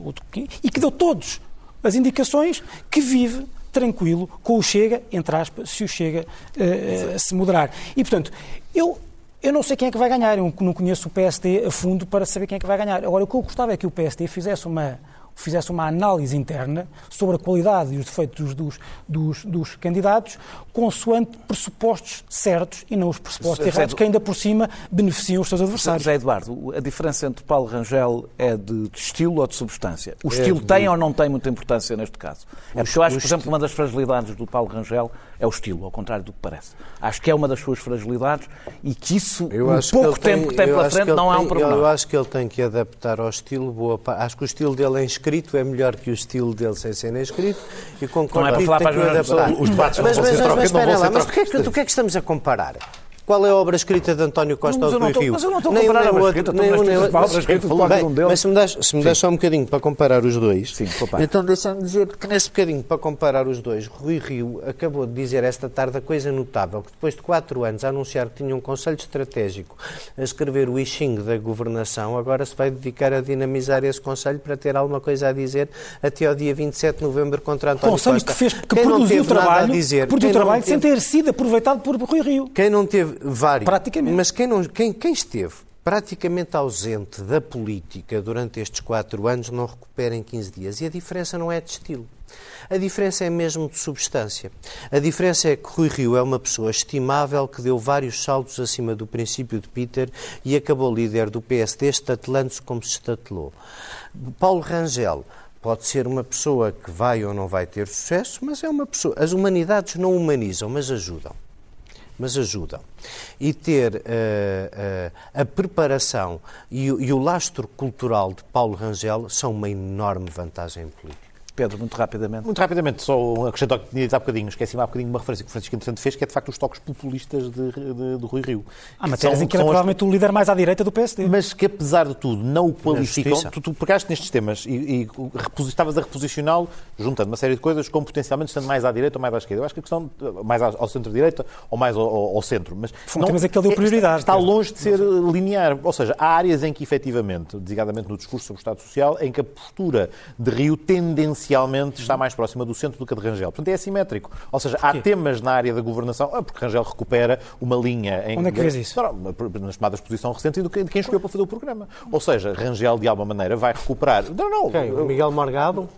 e que deu todos as indicações que vive tranquilo com o Chega, entre aspas, se o Chega uh, se moderar. E, portanto, eu, eu não sei quem é que vai ganhar, eu não conheço o PSD a fundo para saber quem é que vai ganhar. Agora, o que eu gostava é que o PSD fizesse uma fizesse uma análise interna sobre a qualidade e os defeitos dos, dos, dos candidatos, consoante pressupostos certos e não os pressupostos errados, que ainda por cima beneficiam os seus adversários. José Eduardo, a diferença entre Paulo Rangel é de, de estilo ou de substância? O é estilo de... tem ou não tem muita importância neste caso? É porque eu acho, por exemplo, uma das fragilidades do Paulo Rangel é o estilo, ao contrário do que parece. Acho que é uma das suas fragilidades e que isso, eu no pouco que tempo tem, que tem pela frente, não é um problema. Eu acho que ele tem que adaptar ao estilo. Boa, acho que o estilo dele é escrito é melhor que o estilo dele sem ser nem escrito e concordo não é para falar para as os debates mas, não mas, vão ser mas, mas, mas, mas, o que, é que, o que é que estamos a comparar? Qual é a obra escrita de António Costa ao Rui Rio? Mas eu não estou a comparar nem, a obra escrita, nem, nem, nem, obra escrita de qualquer um deles. Mas se me das, se me das só um bocadinho para comparar os dois, Sim, então deixa-me dizer que nesse bocadinho para comparar os dois, Rui Rio acabou de dizer esta tarde a coisa notável, que depois de quatro anos a anunciar que tinha um Conselho Estratégico a escrever o Ixing da governação, agora se vai dedicar a dinamizar esse Conselho para ter alguma coisa a dizer até ao dia 27 de novembro contra António Conselho Costa. que fez, que produziu trabalho, dizer, produziu trabalho sem ter sido aproveitado por Rui Rio. Quem não teve vários mas quem, não, quem, quem esteve praticamente ausente da política durante estes quatro anos não recupera em 15 dias. E a diferença não é de estilo. A diferença é mesmo de substância. A diferença é que Rui Rio é uma pessoa estimável que deu vários saltos acima do princípio de Peter e acabou líder do PSD, estatelando-se como se estatelou. Paulo Rangel pode ser uma pessoa que vai ou não vai ter sucesso, mas é uma pessoa. As humanidades não humanizam, mas ajudam mas ajudam. E ter uh, uh, a preparação e, e, o lastro cultural de Paulo Rangel são uma enorme vantagem política. Pedro, muito rapidamente. Muito rapidamente, só um acrescento ao que tinha dito há bocadinho. Esqueci-me há bocadinho uma referência que o Francisco entretanto fez, que é de facto os toques populistas de, de, de Rui Rio. Ah, mas em que era provavelmente as... o líder mais à direita do PSD. Mas que apesar de tudo não o qualificam. Tu, tu pegaste nestes temas e, e estavas a reposicioná-lo, juntando uma série de coisas, como potencialmente estando mais à direita ou mais à esquerda. Eu acho que a questão, mais ao centro-direita ou mais ao, ao, centro. Mas Foi não, mas é que ele deu prioridade. Está, está longe de ser linear. Ou seja, há áreas em que efetivamente, designadamente no discurso sobre o Estado Social, em que a postura de Rio tendencia tendencialmente está mais próxima do centro do que a de Rangel. Portanto, é assimétrico. Ou seja, há temas na área da governação, ah, porque Rangel recupera uma linha em... Onde é que vês isso? Não, não, nas tomadas de posição recente de quem escolheu para fazer o programa. Ou seja, Rangel, de alguma maneira, vai recuperar... Não, não. Quem? O Miguel Morgado?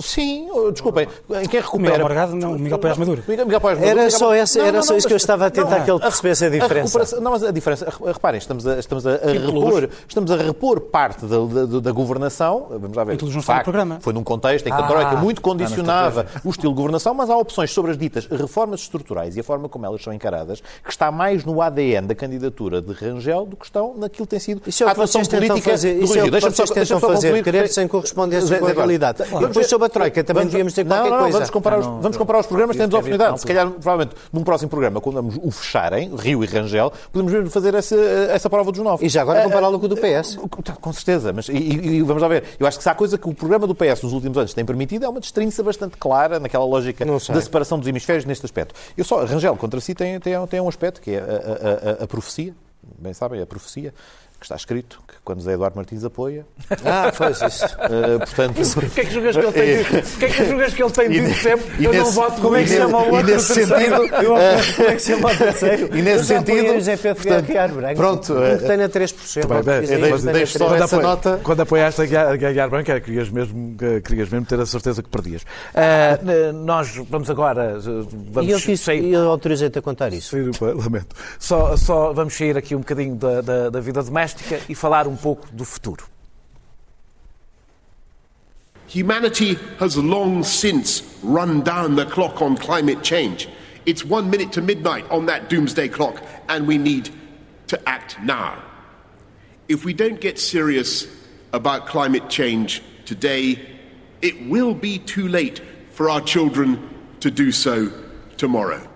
Sim, desculpem. Em quem recupera... Miguel Morgado, não, o Miguel Paes Maduro. Miguel, Miguel Paes Maduro. Era só, essa, era só isso que eu estava a tentar que ele percebesse a diferença. não, mas a diferença... Reparem, estamos a, estamos a, repor, estamos a repor parte da, da, governação. Vamos lá ver. Não foi no programa. Foi num contexto em que a Troika muito condicionava o estilo de governação, mas há opções sobre as ditas reformas estruturais e a forma como elas são encaradas que está mais no ADN da candidatura de Rangel do que estão naquilo que tem sido isso é o a atuação política fazer. Isso é o que vocês tentam fazer, querer sem correspondência com a realidade. E depois sobre a Troika também devíamos ter qualquer não, não, coisa. Vamos comparar, os, vamos comparar os programas, temos a oportunidade. Se calhar, provavelmente, num próximo programa, quando vamos o fecharem, Rio e Rangel, podemos mesmo fazer essa, essa prova dos nove. E já agora compará-lo com o do PS. Com certeza, mas e, e, vamos lá ver. Eu acho que se há coisa que o programa do PS nos últimos anos tem permitido é uma destrinça bastante clara naquela lógica da separação dos hemisférios neste aspecto. Eu só, Rangel contra si tem, tem, tem um aspecto que é a, a, a, a profecia, bem sabem, a profecia que está escrito, que quando Zé Eduardo Martins apoia. Ah, faz isso. Uh, portanto... O que é que julgas que ele tem dito? O que é que julgas que ele tem dito sempre? Eu não voto Como é que se chama o outro? E nesse sentido... Como é que se chama o terceiro? E nesse sentido... José Pedro portanto, Branco. Pronto. Um que tenha 3%. Mas deixo só essa nota... Quando apoiaste a Guiar Branco, era, querias, mesmo, querias mesmo ter a certeza que perdias. Uh, nós vamos agora... Vamos e eu, fiz, sair... eu autorizei-te a contar isso. Lamento. Só, só vamos sair aqui um bocadinho da, da, da vida doméstica e falar um pouco do futuro. Humanity has long since run down the clock on climate change. It's one minute to midnight on that doomsday clock, and we need to act now. If we don't get serious about climate change today, it will be too late for our children to do so tomorrow.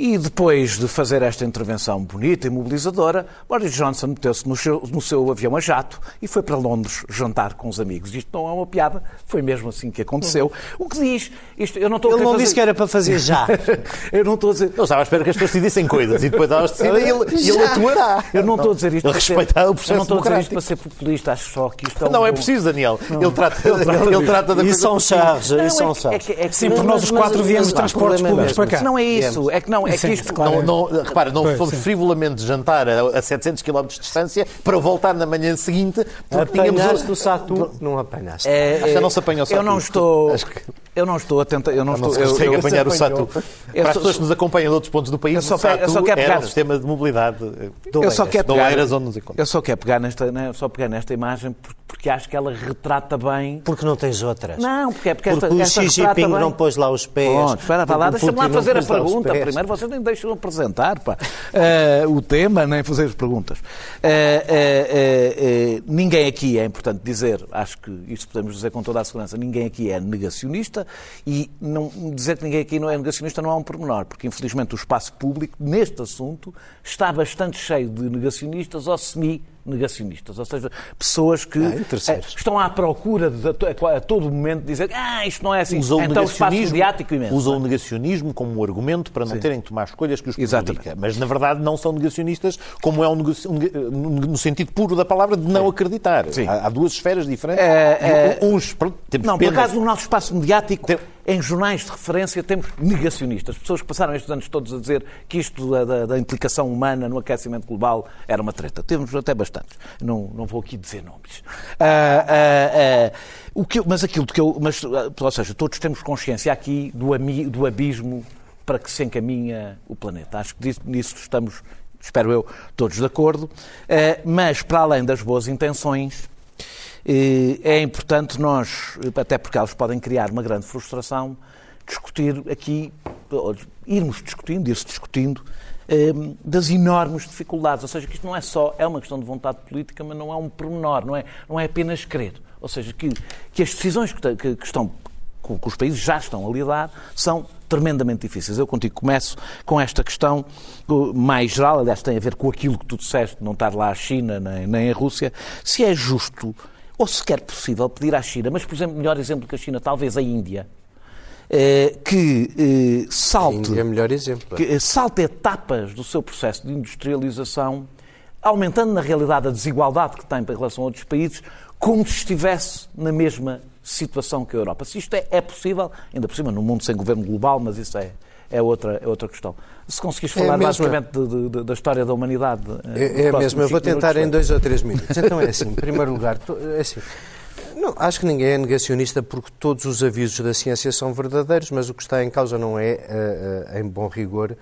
E depois de fazer esta intervenção bonita e mobilizadora, Boris Johnson meteu-se no seu, no seu avião a jato e foi para Londres jantar com os amigos. Isto não é uma piada, foi mesmo assim que aconteceu. O que diz? Isto, eu não estou ele não fazer... disse que era para fazer já. eu não estou a dizer. Eu estava à espera que as pessoas decidissem coisas e depois elas decidem e ele, ele atuará. Eu não estou a dizer isto para respeitar ser... o processo Eu não estou a dizer isto para ser populista, acho só que isto é um Não é preciso, Daniel. Ele trata, ele trata, ele trata da E coisa são Não, e é são é que- é Sim, porque nós os quatro viemos de transportes públicos para cá. Não é isso, é que não, é que isto. claro. Não, não, repara, não Pois, fomos sim. frivolamente jantar a, a 700 km de distância para voltar na manhã seguinte porque tínhamos... Apanhaste o Satu? Não apanhaste. É, Acho que não se apanha o Eu não Satu. estou. Acho que- Eu não estou a tentar. Eu não Não estou. se eu- apanhar o apanhou. Satu. Eu Para as pessoas que nos acompanham de outros pontos do país, Eu só o quero- eu Satu só quero era pegar- o sistema de mobilidade. Eu só quero pegar, onde nos encontramos. eu só quero pegar nesta, né, só pegar nesta imagem porque, porque acho que ela retrata bem. Porque não tens outras. Não, porque é porque Porque esta, o esta Xi retrata Jinping bem. não pôs lá os pés. Pronto, espera, vá lá, o deixa-me lá fazer a pergunta. Primeiro vocês nem deixam apresentar pá. Eh, o tema, nem fazer as perguntas. Eh, eh, ninguém aqui, é importante dizer, acho que isto podemos dizer com toda a segurança, ninguém aqui é negacionista e não, dizer que ninguém aqui não é negacionista não é um pormenor, porque infelizmente o espaço público, neste assunto, está bastante cheio de negacionistas ou semi-negacionistas, ou seja, pessoas que Ah, interesseiros. eh, estão à procura de, a, todo momento dizer ah, isto não é assim, Usam então o espaço mediático imenso. usam o negacionismo como um argumento para não terem que tomar escolhas que os prejudica. Mas, na verdade, não são negacionistas como é um no sentido puro da palavra de não acreditar. Sim. Há, há duas esferas diferentes. É, E uns, pronto, Não, por pena- acaso no nosso espaço mediático, Tem- em jornais de referência, temos negacionistas. Pessoas que passaram estes anos todos a dizer que isto da, da- da implicação humana no aquecimento global era uma treta. Temos até bastantes. Não, não vou aqui dizer nomes. Ah, ah, ah, o que mas aquilo que eu. Mas, ou seja, todos temos consciência aqui do, do abismo para que se encaminha o planeta. Acho que nisso estamos, espero eu, todos de acordo. Mas, para além das boas intenções, é importante nós, até porque elas podem criar uma grande frustração, discutir aqui, irmos discutindo, ir-se discutindo, eh, das enormes dificuldades. Ou seja, que isto não é só, é uma questão de vontade política, mas não é um pormenor, não é, não é apenas querer. Ou seja, que, que as decisões que, que- estão com que os países já estão a lidar são tremendamente difíceis. Eu contigo começo com esta questão mais geral, aliás, tem a ver com aquilo que tu disseste, não estar lá a China nem, nem a Rússia, se é justo ou sequer possível pedir à China, mas, por exemplo, melhor exemplo que a China, talvez a Índia, eh, que eh, salte É melhor exemplo. que eh, salta etapas do seu processo de industrialização, aumentando na realidade a desigualdade que tem em relação a outros países, como se estivesse na mesma situação que a Europa. Se isto é, é possível, ainda por cima, num mundo sem governo global, mas isso é, é, outra, é outra questão. Se conseguires falar é basicamente de, de, da história da humanidade. Eh, é, é mesmo, eu vou tentar em dois ou três minutos. Então é assim, em primeiro lugar, é assim. Não, acho que ninguém é negacionista porque todos os avisos da ciência são verdadeiros, mas o que está em causa não é, uh, uh, em bom rigor,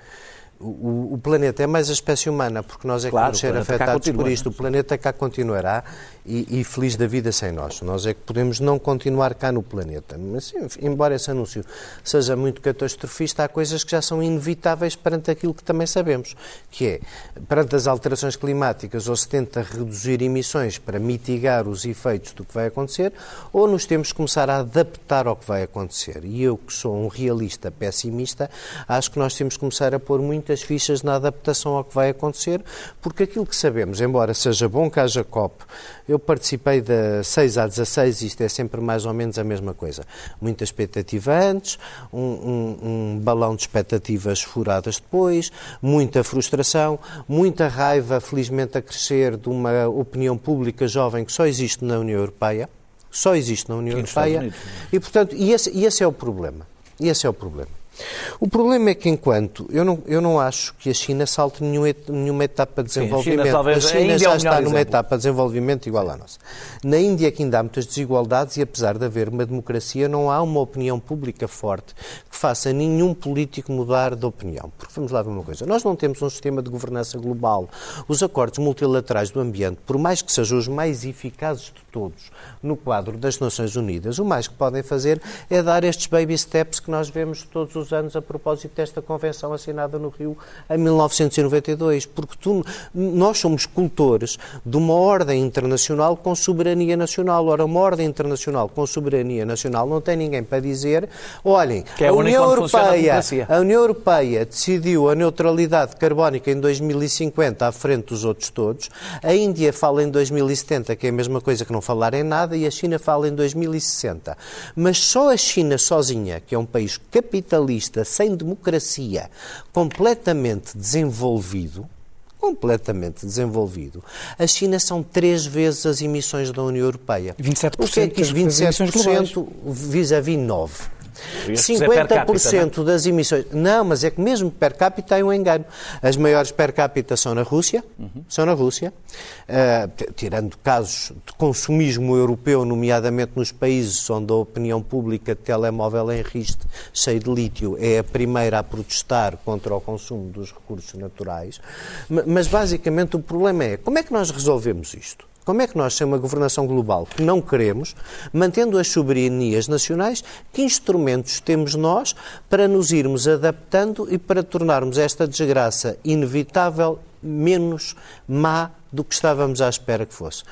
o, o, planeta é mais a espécie humana, porque nós é que claro, vamos ser afetados por isto. O planeta cá continuará e, e, feliz da vida sem nós. Nós é que podemos não continuar cá no planeta. Mas, embora esse anúncio seja muito catastrofista, há coisas que já são inevitáveis perante aquilo que também sabemos, que é, perante as alterações climáticas, ou se tenta reduzir emissões para mitigar os efeitos do que vai acontecer, ou nos temos que começar a adaptar ao que vai acontecer. E eu, que sou um realista pessimista, acho que nós temos que começar a pôr muitas fichas na adaptação ao que vai acontecer, porque aquilo que sabemos, embora seja bom que haja COP, eu participei da 6 a 16, isto é sempre mais ou menos a mesma coisa. Muita expectativa antes, um, um, um balão de expectativas furadas depois, muita frustração, muita raiva, felizmente a crescer, de uma opinião pública jovem que só existe na União Europeia só existe na União Europeia. E, portanto, e esse, e esse é o problema. E esse é o problema. O problema é que, enquanto eu não, eu não acho que a China salte nenhuma, nenhuma etapa de desenvolvimento. Sim, a China, a China a já é está numa etapa de desenvolvimento igual à nossa. Na Índia, que ainda há muitas desigualdades, e apesar de haver uma democracia, não há uma opinião pública forte que faça nenhum político mudar de opinião. Porque vamos lá ver uma coisa: nós não temos um sistema de governança global. Os acordos multilaterais do ambiente, por mais que sejam os mais eficazes de todos no quadro das Nações Unidas, o mais que podem fazer é dar estes baby steps que nós vemos todos os anos a propósito desta convenção assinada no Rio em 1992, porque tu, nós somos cultores de uma ordem internacional com soberania nacional. Ora, uma ordem internacional com soberania nacional não tem ninguém para dizer, olhem, é a, a União Europeia, a, a União Europeia decidiu a neutralidade carbónica em 2050 à frente dos outros todos, a Índia fala em 2070, que é a mesma coisa que não falar em nada, e a China fala em 2060. Mas só a China sozinha, que é um país capitalista capitalista, sem democracia, completamente desenvolvido, completamente desenvolvido, a China são três vezes as emissões da União Europeia. 27% o que é que 27% vis-à-vis 9%? 50% das emissões. Não, mas é que mesmo per capita tem um engano. As maiores per capita são na Rússia, uhum. são na Rússia, uh, tirando casos de consumismo europeu, nomeadamente nos países onde a opinião pública de telemóvel em riste, cheio de lítio, é a primeira a protestar contra o consumo dos recursos naturais. Mas basicamente o problema é como é que nós resolvemos isto? Como é que nós, sem uma governação global que não queremos, mantendo as soberanias nacionais, que instrumentos temos nós para nos irmos adaptando e para tornarmos esta desgraça inevitável menos má do que estávamos à espera que fosse.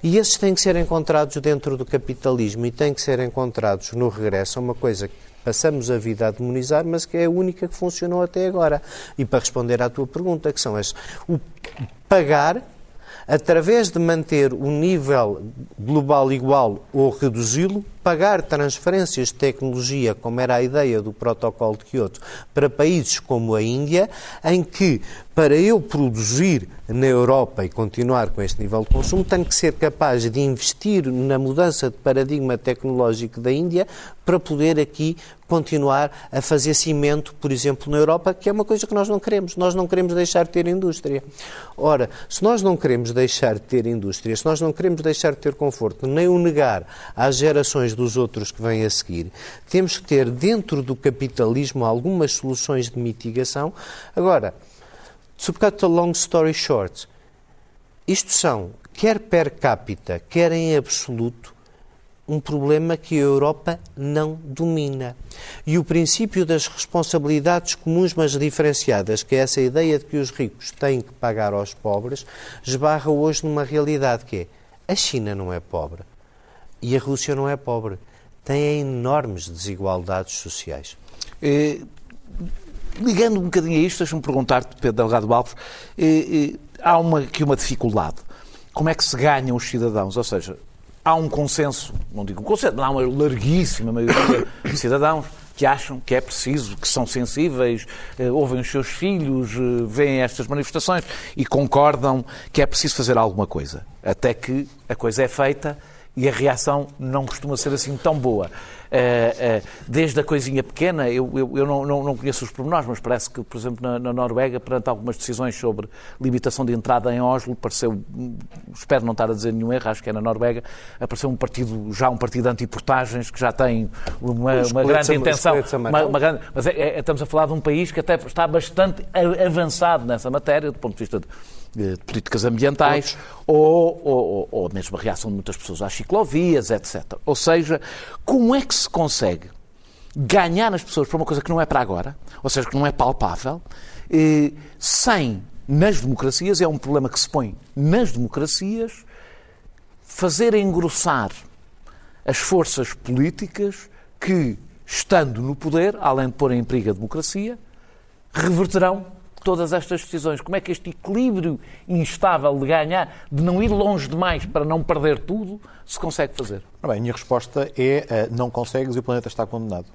E esses têm que ser encontrados dentro do capitalismo e têm que ser encontrados no regresso a uma coisa que passamos a vida a demonizar, mas que é a única que funcionou até agora. E para responder à tua pergunta, que são as o pagar através de manter o nível global igual ou reduzi-lo, pagar transferências de tecnologia, como era a ideia do protocolo de Kyoto, para países como a Índia, em que, para eu produzir na Europa e continuar com este nível de consumo, tenho que ser capaz de investir na mudança de paradigma tecnológico da Índia para poder aqui continuar a fazer cimento, por exemplo, na Europa, que é uma coisa que nós não queremos. Nós não queremos deixar de ter indústria. Ora, se nós não queremos deixar de ter indústria, se nós não queremos deixar de ter conforto, nem o negar às gerações dos outros que vêm a seguir, temos que ter dentro do capitalismo algumas soluções de mitigação. Agora, to cut a long story short, isto são, quer per capita, quer em absoluto, um problema que a Europa não domina. E o princípio das responsabilidades comuns, mas diferenciadas, que é essa ideia de que os ricos têm que pagar aos pobres, esbarra hoje numa realidade que é a China não é pobre e a Rússia não é pobre. Tem enormes desigualdades sociais. Eh, ligando um bocadinho a isto, deixa-me perguntar-te, Pedro Delgado Alves, eh, eh, há uma, aqui uma dificuldade. Como é que se ganham os cidadãos? Ou seja, há um consenso, não digo um consenso, mas há uma larguíssima maioria de cidadãos que acham que é preciso, que são sensíveis, ouvem os seus filhos, veem estas manifestações e concordam que é preciso fazer alguma coisa. Até que a coisa é feita e a reação não costuma ser assim tão boa. Uh, uh, desde a coisinha pequena, eu, eu, eu não, não, não, conheço os pormenores, mas parece que, por exemplo, na, na, Noruega, perante algumas decisões sobre limitação de entrada em Oslo, apareceu, espero não estar a dizer nenhum erro, acho que é na Noruega, apareceu um partido, já um partido anti-portagens, que já tem uma, uma grande intenção. Uma, uma grande, mas é, é, estamos a falar de um país que até está bastante avançado nessa matéria, do ponto de vista de de políticas ambientais ou, ou, ou mesmo a reação de muitas pessoas às ciclovias, etc. Ou seja, como é que se consegue ganhar as pessoas para uma coisa que não é para agora, ou seja, que não é palpável, eh, sem, nas democracias, é um problema que se põe nas democracias, fazer engrossar as forças políticas que, estando no poder, além de pôr em perigo a democracia, reverterão todas estas decisões? Como é que este equilíbrio instável de ganhar, de não ir longe demais para não perder tudo, se consegue fazer? Bem, a minha resposta é uh, não consegues e o planeta está condenado.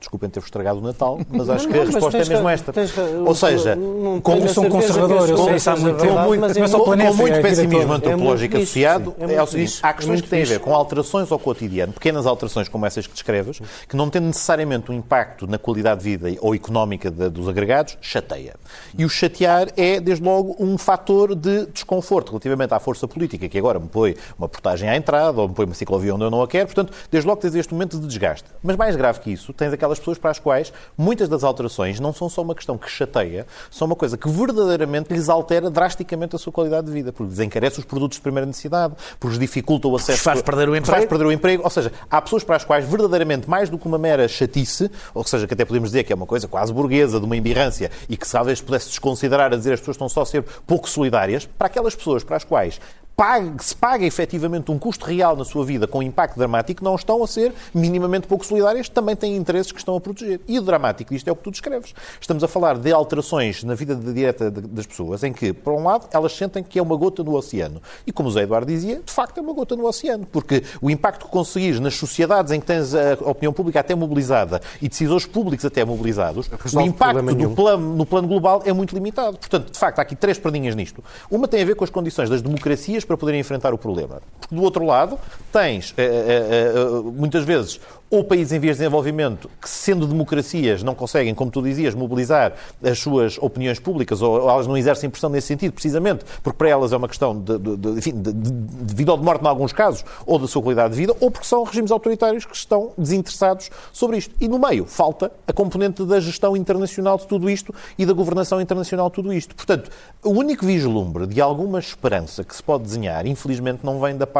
Desculpem ter-vos estragado o Natal, mas acho que a resposta é mesmo esta. Tens, Ou seja, como sou um conservador, eu sei isso há muito tempo, com muito, mas planeta, com muito é pessimismo antropológico é associado, é, é o seguinte, há questões que têm a ver com alterações ao cotidiano, pequenas alterações como essas que descreves, que não têm necessariamente um impacto na qualidade de vida ou económica de, dos agregados, chateia. E o chatear é, desde logo, um fator de desconforto relativamente à força política, que agora me põe uma portagem à entrada ou me põe uma ciclovia onde eu não a quero, portanto, desde logo tens este momento de desgaste. Mas mais grave que isso, tens aquela aquelas pessoas para as quais muitas das alterações não são só uma questão que chateia, são uma coisa que verdadeiramente lhes altera drasticamente a sua qualidade de vida, porque lhes encarece os produtos de primeira necessidade, porque dificulta o acesso... Faz perder o emprego. Faz perder o emprego. Ou seja, há pessoas para as quais verdadeiramente, mais do que uma mera chatice, ou seja, que até podemos dizer que é uma coisa quase burguesa, de uma embirrância, e que talvez pudesse desconsiderar a dizer as pessoas estão só a ser pouco solidárias, para aquelas pessoas para as quais pague, se paga efetivamente um custo real na sua vida com impacto dramático, não estão a ser minimamente pouco solidárias, também têm interesses que estão a proteger. E o dramático disto é o que tu descreves. Estamos a falar de alterações na vida direta das pessoas, em que, por um lado, elas sentem que é uma gota no oceano. E como o Zé Eduardo dizia, de facto é uma gota no oceano, porque o impacto que conseguires nas sociedades em que tens a opinião pública até mobilizada e decisores públicos até mobilizados, Resolve o impacto no plano, no plano global é muito limitado. Portanto, de facto, há aqui três perdinhas nisto. Uma tem a ver com as condições das democracias para poderem enfrentar o problema. Porque do outro lado, tens, eh, eh, eh, muitas vezes, ou países em vias de desenvolvimento que, sendo democracias, não conseguem, como tu dizias, mobilizar as suas opiniões públicas, ou elas não exercem pressão nesse sentido, precisamente porque para elas é uma questão de, de, de, de, de vida ou de morte, em alguns casos, ou da sua qualidade de vida, ou porque são regimes autoritários que estão desinteressados sobre isto. E no meio falta a componente da gestão internacional de tudo isto e da governação internacional de tudo isto. Portanto, o único vislumbre de alguma esperança que se pode desenhar, infelizmente, não vem da parte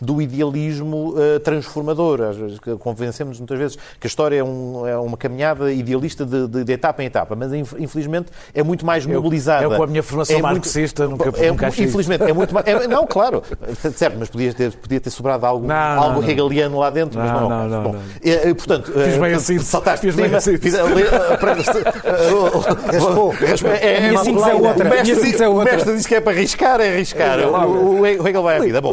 do idealismo uh, transformador. Às vezes, convencemos muitas vezes que a história é, um, é uma caminhada idealista de, de, de, etapa em etapa, mas infelizmente é muito mais mobilizada. Eu, com a minha formação é marxista muito, nunca, é, nunca achei Infelizmente, é muito mais... É, não, claro, certo, mas podia ter, podia ter sobrado algo, não, algo não, hegeliano lá dentro, não, mas não. não, não, Bom, é, é, portanto, fiz bem assim, saltaste fiz bem assim. Raspou. É, minha simples é outra. O mestre diz que é para arriscar, é arriscar. O Hegel vai à vida. Bom,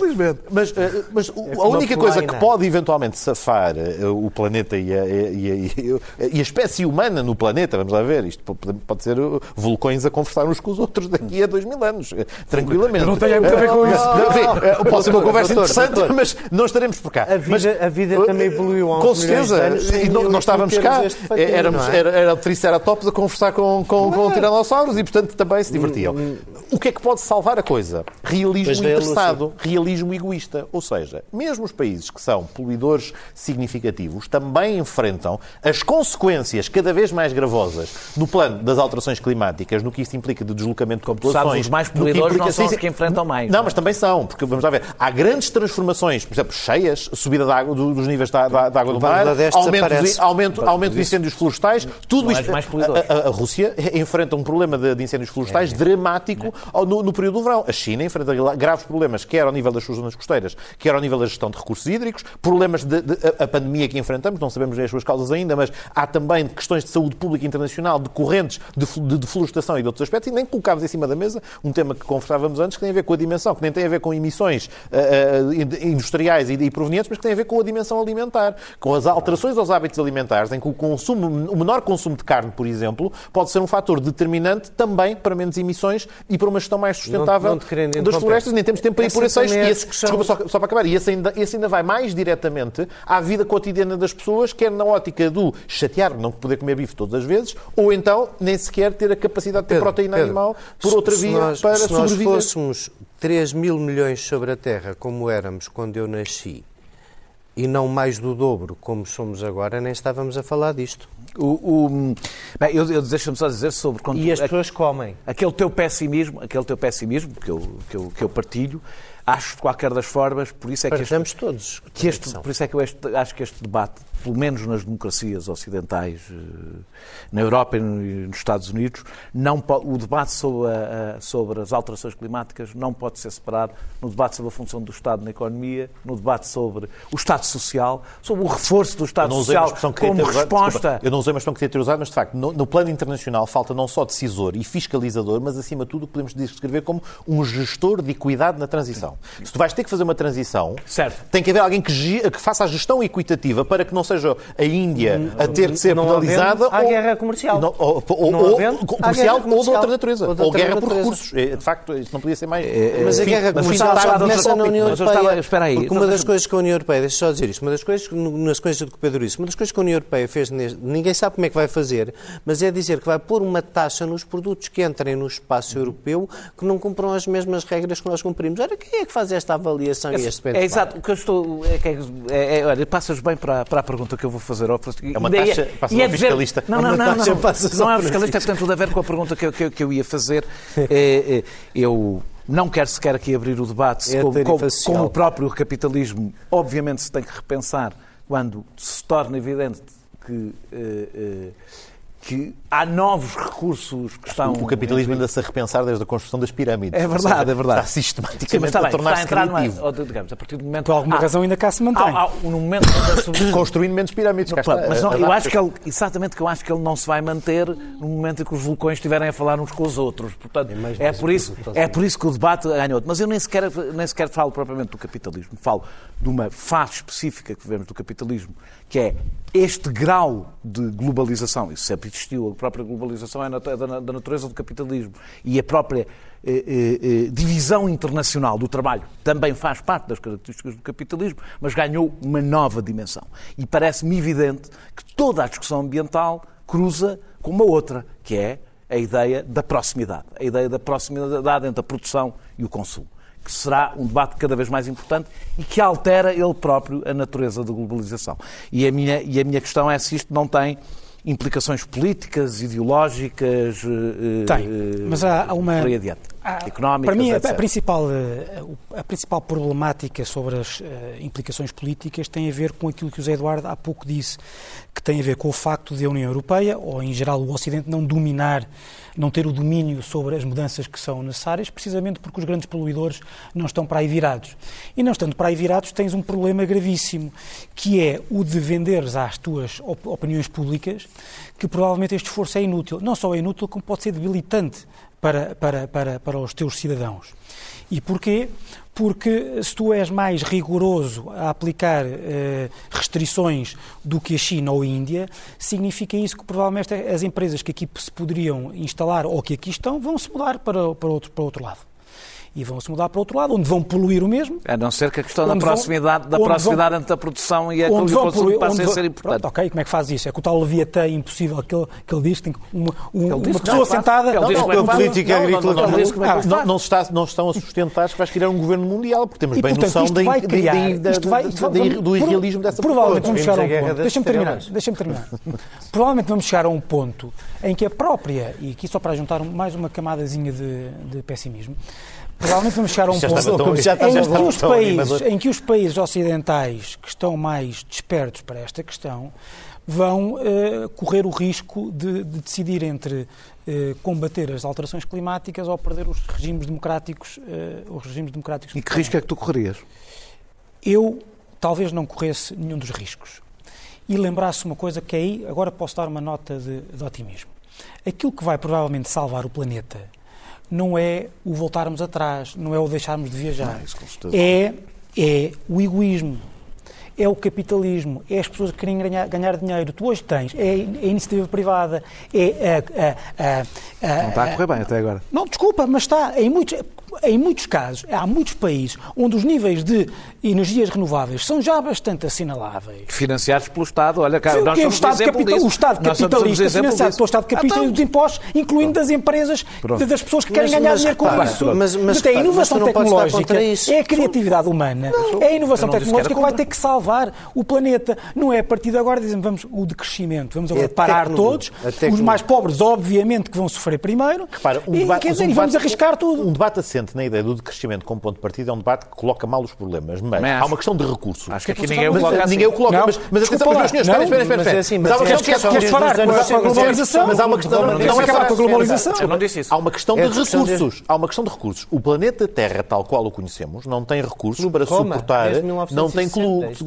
mas, mas a única coisa que pode eventualmente safar o planeta e a, e, a, e a, espécie humana no planeta, vamos lá ver, isto pode ser vulcões a conversar uns com os outros daqui a dois mil anos, tranquilamente. Não tem muito a ver com isso. Não, pode ser uma conversa interessante, mas não estaremos por cá. A vida, mas, a vida também evoluiu há Com certeza, e não, não estávamos cá, éramos, é? era, era o Triceratops a conversar com, com, com tiranossauros e, portanto, também se divertiam. O que é que pode salvar a coisa? Realismo interessado, realismo egoísta. Ou seja, mesmo os países que são poluidores significativos também enfrentam as consequências cada vez mais gravosas no plano das alterações climáticas, no que isto implica de deslocamento de populações. Sabes, os mais poluidores não são os que enfrentam mais. Não, não, mas também são, porque vamos lá ver, há grandes transformações, por exemplo, cheias, subida da água, dos níveis da, da, da água do mar, aumento, de, aumento, aumento de incêndios florestais, tudo isto. A, a, a, Rússia enfrenta um problema de, de incêndios florestais é, dramático é. No, no, período do verão. A China enfrenta graves problemas, quer ao nível das suas zonas costeiras, quer ao nível da gestão de recursos hídricos, problemas de, de a pandemia pandemia que enfrentamos, não sabemos as suas causas ainda, mas há também questões de saúde pública internacional decorrentes de, de, de florestação e de outros aspectos, e nem colocámos em cima da mesa um tema que conversávamos antes, que tem a ver com a dimensão, que nem tem a ver com emissões uh, uh, industriais e, e provenientes, mas que tem a ver com a dimensão alimentar, com as alterações aos hábitos alimentares, em que o, consumo, o menor consumo de carne, por exemplo, pode ser um fator determinante também para menos emissões e para uma gestão mais sustentável não, não das florestas. Nem temos tempo para ir por esse eixo. Desculpa, só, só, para acabar. E esse ainda, esse ainda vai mais diretamente à vida cotidiana das pessoas, quer na ótica do chatear, não poder comer bife todas as vezes, ou então nem sequer ter a capacidade de ter Pedro, proteína Pedro, animal por outra via nós, para se sobreviver. Se nós fôssemos 3 mil milhões sobre a Terra, como éramos quando eu nasci, e não mais do dobro, como somos agora, nem estávamos a falar disto. O, o, bem, eu, eu deixa-me só dizer sobre... Quando, e as pessoas comem. Aquele teu pessimismo, aquele teu pessimismo que eu, que eu, que eu partilho, acho de qualquer das formas, por isso é que este, todos. Que este, por isso é que eu este, acho que este debate, pelo menos nas democracias ocidentais, eh, na Europa e nos Estados Unidos, não o debate sobre, a, sobre as alterações climáticas não pode ser separado no debate sobre a função do Estado na economia, no debate sobre o Estado social, sobre o reforço do Estado social como resposta... Desculpa, eu não usei uma expressão que queria ter usado, mas de facto, no, no, plano internacional falta não só decisor e fiscalizador, mas acima de tudo podemos descrever como um gestor de equidade na transição. Se tu vais ter que fazer uma transição, certo. tem que haver alguém que, que, faça a gestão equitativa para que não seja a Índia a ter que ser não penalizada. Há ou, guerra comercial. Não, ou, ou, ou comercial, ou de outra natureza. Ou, ou guerra por recursos. É, de facto, isto não podia ser mais. É, mas a guerra comercial já começa na União Europeia. Espera aí. Porque uma das coisas que a União Europeia, deixa só dizer isto, uma das coisas, nas coisas que o Pedro disse, uma das coisas que a União Europeia fez, neste, ninguém sabe como é que vai fazer, mas é dizer que vai pôr uma taxa nos produtos que entrem no espaço europeu que não cumpram as mesmas regras que nós cumprimos. Ora, quem é que faz esta avaliação é, e este É exato. O que eu estou. É, é, é, olha, passas bem para, para a pergunta que eu vou fazer ao É uma taxa. Passa e é fiscalista. Não, não, não. Não, não, não é fiscalista, portanto, tudo a ver com a pergunta que eu, que, que eu ia fazer. É, é, eu não quero sequer aqui abrir o debate é como, como, como o próprio capitalismo, obviamente, se tem que repensar quando se torna evidente que. Que há novos recursos que estão... O capitalismo anda-se a repensar desde a construção das pirâmides. É verdade, é verdade. Está sistematicamente Sim, está a tornar-se criativo. Numa, digamos, a partir do momento... Por alguma há, razão ainda cá se mantém. Há, há, no momento... Construindo menos pirâmides. Não, mas não, eu acho que ele, exatamente que eu acho que ele não se vai manter no momento em que os vulcões estiverem a falar uns com os outros. Portanto, é, é por, isso, é por isso que o debate ganha outro. Mas eu nem sequer, nem sequer falo propriamente do capitalismo. Falo de uma fase específica que vemos do capitalismo, que é este grau de globalização, isso sempre existiu, a própria globalização é da natureza do capitalismo e a própria eh, eh, eh, divisão internacional do trabalho também faz parte das características do capitalismo, mas ganhou uma nova dimensão. E parece-me evidente que toda a discussão ambiental cruza com uma outra, que é a ideia da proximidade, a ideia da proximidade entre a produção e o consumo que será um debate cada vez mais importante e que altera ele próprio a natureza da globalização. E a minha, e a minha questão é se isto não tem implicações políticas, ideológicas, eh, tem, eh, mas há uma adiante, económicas, Para mim, etc. a principal, eh, a principal problemática sobre as implicações políticas tem a ver com aquilo que o Zé Eduardo há pouco disse, que tem a ver com o facto de a União Europeia, ou em geral o Ocidente, não dominar não ter o domínio sobre as mudanças que são necessárias, precisamente porque os grandes poluidores não estão para aí virados. E não estando para aí virados, tens um problema gravíssimo, que é o de venderes às tuas opiniões públicas que provavelmente este esforço é inútil. Não só é inútil, como pode ser debilitante para, para, para, para os teus cidadãos. E porquê? Porque se tu és mais rigoroso a aplicar eh, restrições do que a China ou a Índia, significa isso que provavelmente as empresas que aqui se poderiam instalar ou que aqui estão vão se mudar para, para, outro, para outro lado e vão se mudar para outro lado, onde vão poluir o mesmo. A não ser que a questão da proximidade, vão, da proximidade vão, entre a produção e a onde vão poluir, passe a ser importante. Pronto, ok, como é que faz isso? É que o tal Leviatã é impossível que ele, que ele diz que tem uma, um, uma pessoa sentada... Ele diz que política agrícola não, não, está, não estão a sustentar que vais criar um governo mundial, porque temos e, bem portanto, noção da, criar, vai, do irrealismo dessa Provavelmente vamos chegar a um ponto... Deixa-me terminar, deixa terminar. provavelmente vamos chegar a um ponto em que a própria, e aqui só para juntar mais uma camadazinha de, de pessimismo, provavelmente vamos chegar a um ponto em, que os países, em que os países ocidentais que estão mais despertos para esta questão vão uh, correr o risco de, de decidir entre uh, combater as alterações climáticas ou perder os regimes democráticos. Uh, os regimes democráticos e que risco é que tu correrias? Eu talvez não corresse nenhum dos riscos. e lembrar-se uma coisa que aí, agora posso dar uma nota de, de otimismo. Aquilo que vai provavelmente salvar o planeta não é o voltarmos atrás, não é o deixarmos de viajar. Não, é, é o egoísmo, é o capitalismo, é as pessoas que querem ganhar, ganhar dinheiro. Tu hoje tens, é a iniciativa privada, é a, a, a, Não está a correr bem até agora. Não, desculpa, mas está. Em muitos, em muitos casos, há muitos países onde os níveis de energias renováveis são já bastante assinaláveis. Financiados pelo Estado, olha cá, nós o, Estado capital, o Estado capitalista financiado pelo Estado capitalista ah, dos impostos, incluindo das empresas, Pronto. das pessoas que querem mas, ganhar dinheiro com isso. Mas, mas, a inovação tecnológica. é a criatividade humana, não, é a inovação tecnológica que vai ter que salvar o planeta. Não é a partir de agora dizem vamos o decrescimento, vamos agora é parar todos, os mais pobres, obviamente, que vão sofrer primeiro, Repara, um e, dizer, um vamos arriscar tudo. Um debate assente na ideia do decrescimento como ponto de partida é um debate que coloca mal os problemas. Mas, há uma questão de recursos. Acho que aqui ninguém o coloca assim. Ninguém o coloca, mas, mas atenção, meus senhores, espera, espera, espera. Mas, mas há uma questão que parar com a globalização. Mas há uma questão... Não é com a globalização. Eu não disse isso. Há uma questão de recursos. Há uma questão de recursos. O planeta Terra, tal qual o conhecemos, não tem recursos para suportar... Não tem,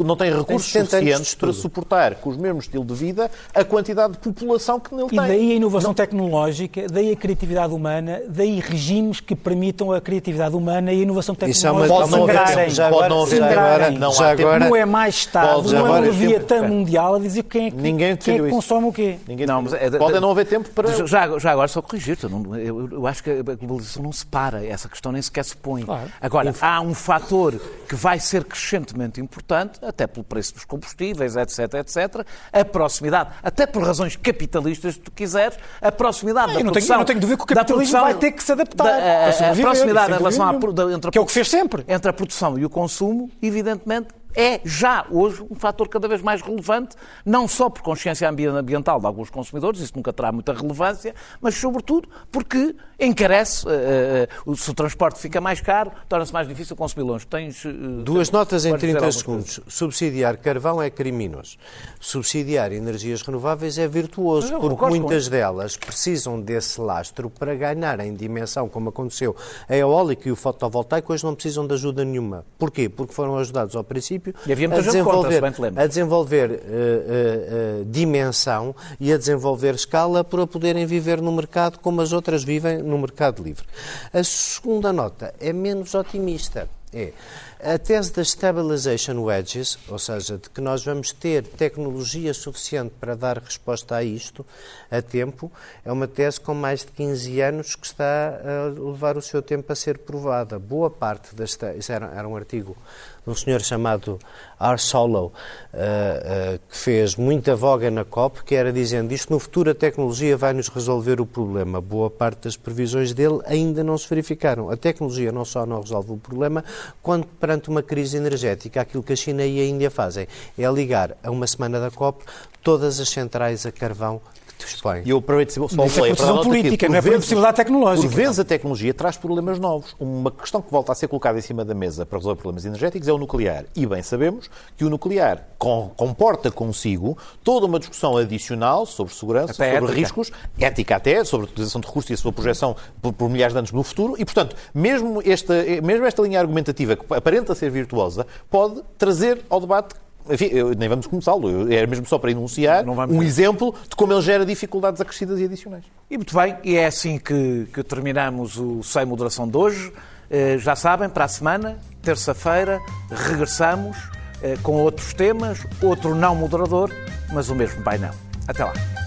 não tem recursos suficientes para suportar, com o mesmo estilo de vida, a quantidade de população que nele tem. E daí a inovação tecnológica, daí a criatividade humana, daí regimes que permitam a criatividade humana e a inovação tecnológica pode não haver, já pode não haver agora, não, já agora, não é mais Estado, não é um leviatã mundial a dizer quem é que, Ninguém quem é que consome o quê. Ninguém não, mas é, pode não haver tempo para... Já, já agora, só corrigir-te, eu, eu, acho que a globalização não se para, essa questão nem sequer se põe. Claro. Agora, há um fator que vai ser crescentemente importante, até pelo preço dos combustíveis, etc, etc, a proximidade, até por razões capitalistas, se tu quiseres, a proximidade da eu não produção... Tenho, eu não tenho dúvida que o capitalismo vai ter que se adaptar. Da, a, a, a proximidade em relação à, entre que é o que fez sempre. Entre a produção e o consumo, evidentemente, é já hoje um fator cada vez mais relevante, não só por consciência ambiental de alguns consumidores, isso nunca terá muita relevância, mas sobretudo porque encarece, uh, uh, se o transporte fica mais caro, torna-se mais difícil consumir longe. Tens, uh, Duas notas em 30 segundos. Subsidiar carvão é criminoso. Subsidiar energias renováveis é virtuoso, porque muitas delas precisam desse lastro para ganharem dimensão, como aconteceu a eólica e o fotovoltaico, hoje não precisam de ajuda nenhuma. Porquê? Porque foram ajudados ao princípio a desenvolver, contra, a desenvolver dimensão e a desenvolver escala para poderem viver no mercado como as outras vivem no mercado livre. A segunda nota é menos otimista. É a tese das stabilization wedges, ou seja, de que nós vamos ter tecnologia suficiente para dar resposta a isto a tempo, é uma tese com mais de 15 anos que está a levar o seu tempo a ser provada. Boa parte das. Era, era um artigo de um senhor chamado R. Solo, uh, uh, que fez muita voga na COP, que era dizendo isto no futuro a tecnologia vai nos resolver o problema. Boa parte das previsões dele ainda não se verificaram. A tecnologia não só não resolve o problema, quando perante uma crise energética, aquilo que a China e a Índia fazem é ligar a uma semana da COP todas as centrais a carvão dispõe. E eu aproveito só o play é para política, não é por possibilidade tecnológica. Por vezes a tecnologia traz problemas novos. Uma questão que volta a ser colocada em cima da mesa para resolver problemas energéticos é o nuclear. E bem sabemos que o nuclear comporta consigo toda uma discussão adicional sobre segurança, até sobre ética. riscos, ética até, sobre a utilização de recursos e a sua projeção por, por, milhares de anos no futuro. E, portanto, mesmo esta, mesmo esta linha argumentativa que aparenta ser virtuosa, pode trazer ao debate enfim, eu, nem vamos começá-lo. Era mesmo só para enunciar um exemplo de como ele gera dificuldades acrescidas e adicionais. E muito bem, e é assim que, que terminamos o Sem Moderação de hoje. Eh, já sabem, para a semana, terça-feira, regressamos eh, com outros temas, outro não moderador, mas o mesmo painel. Até lá.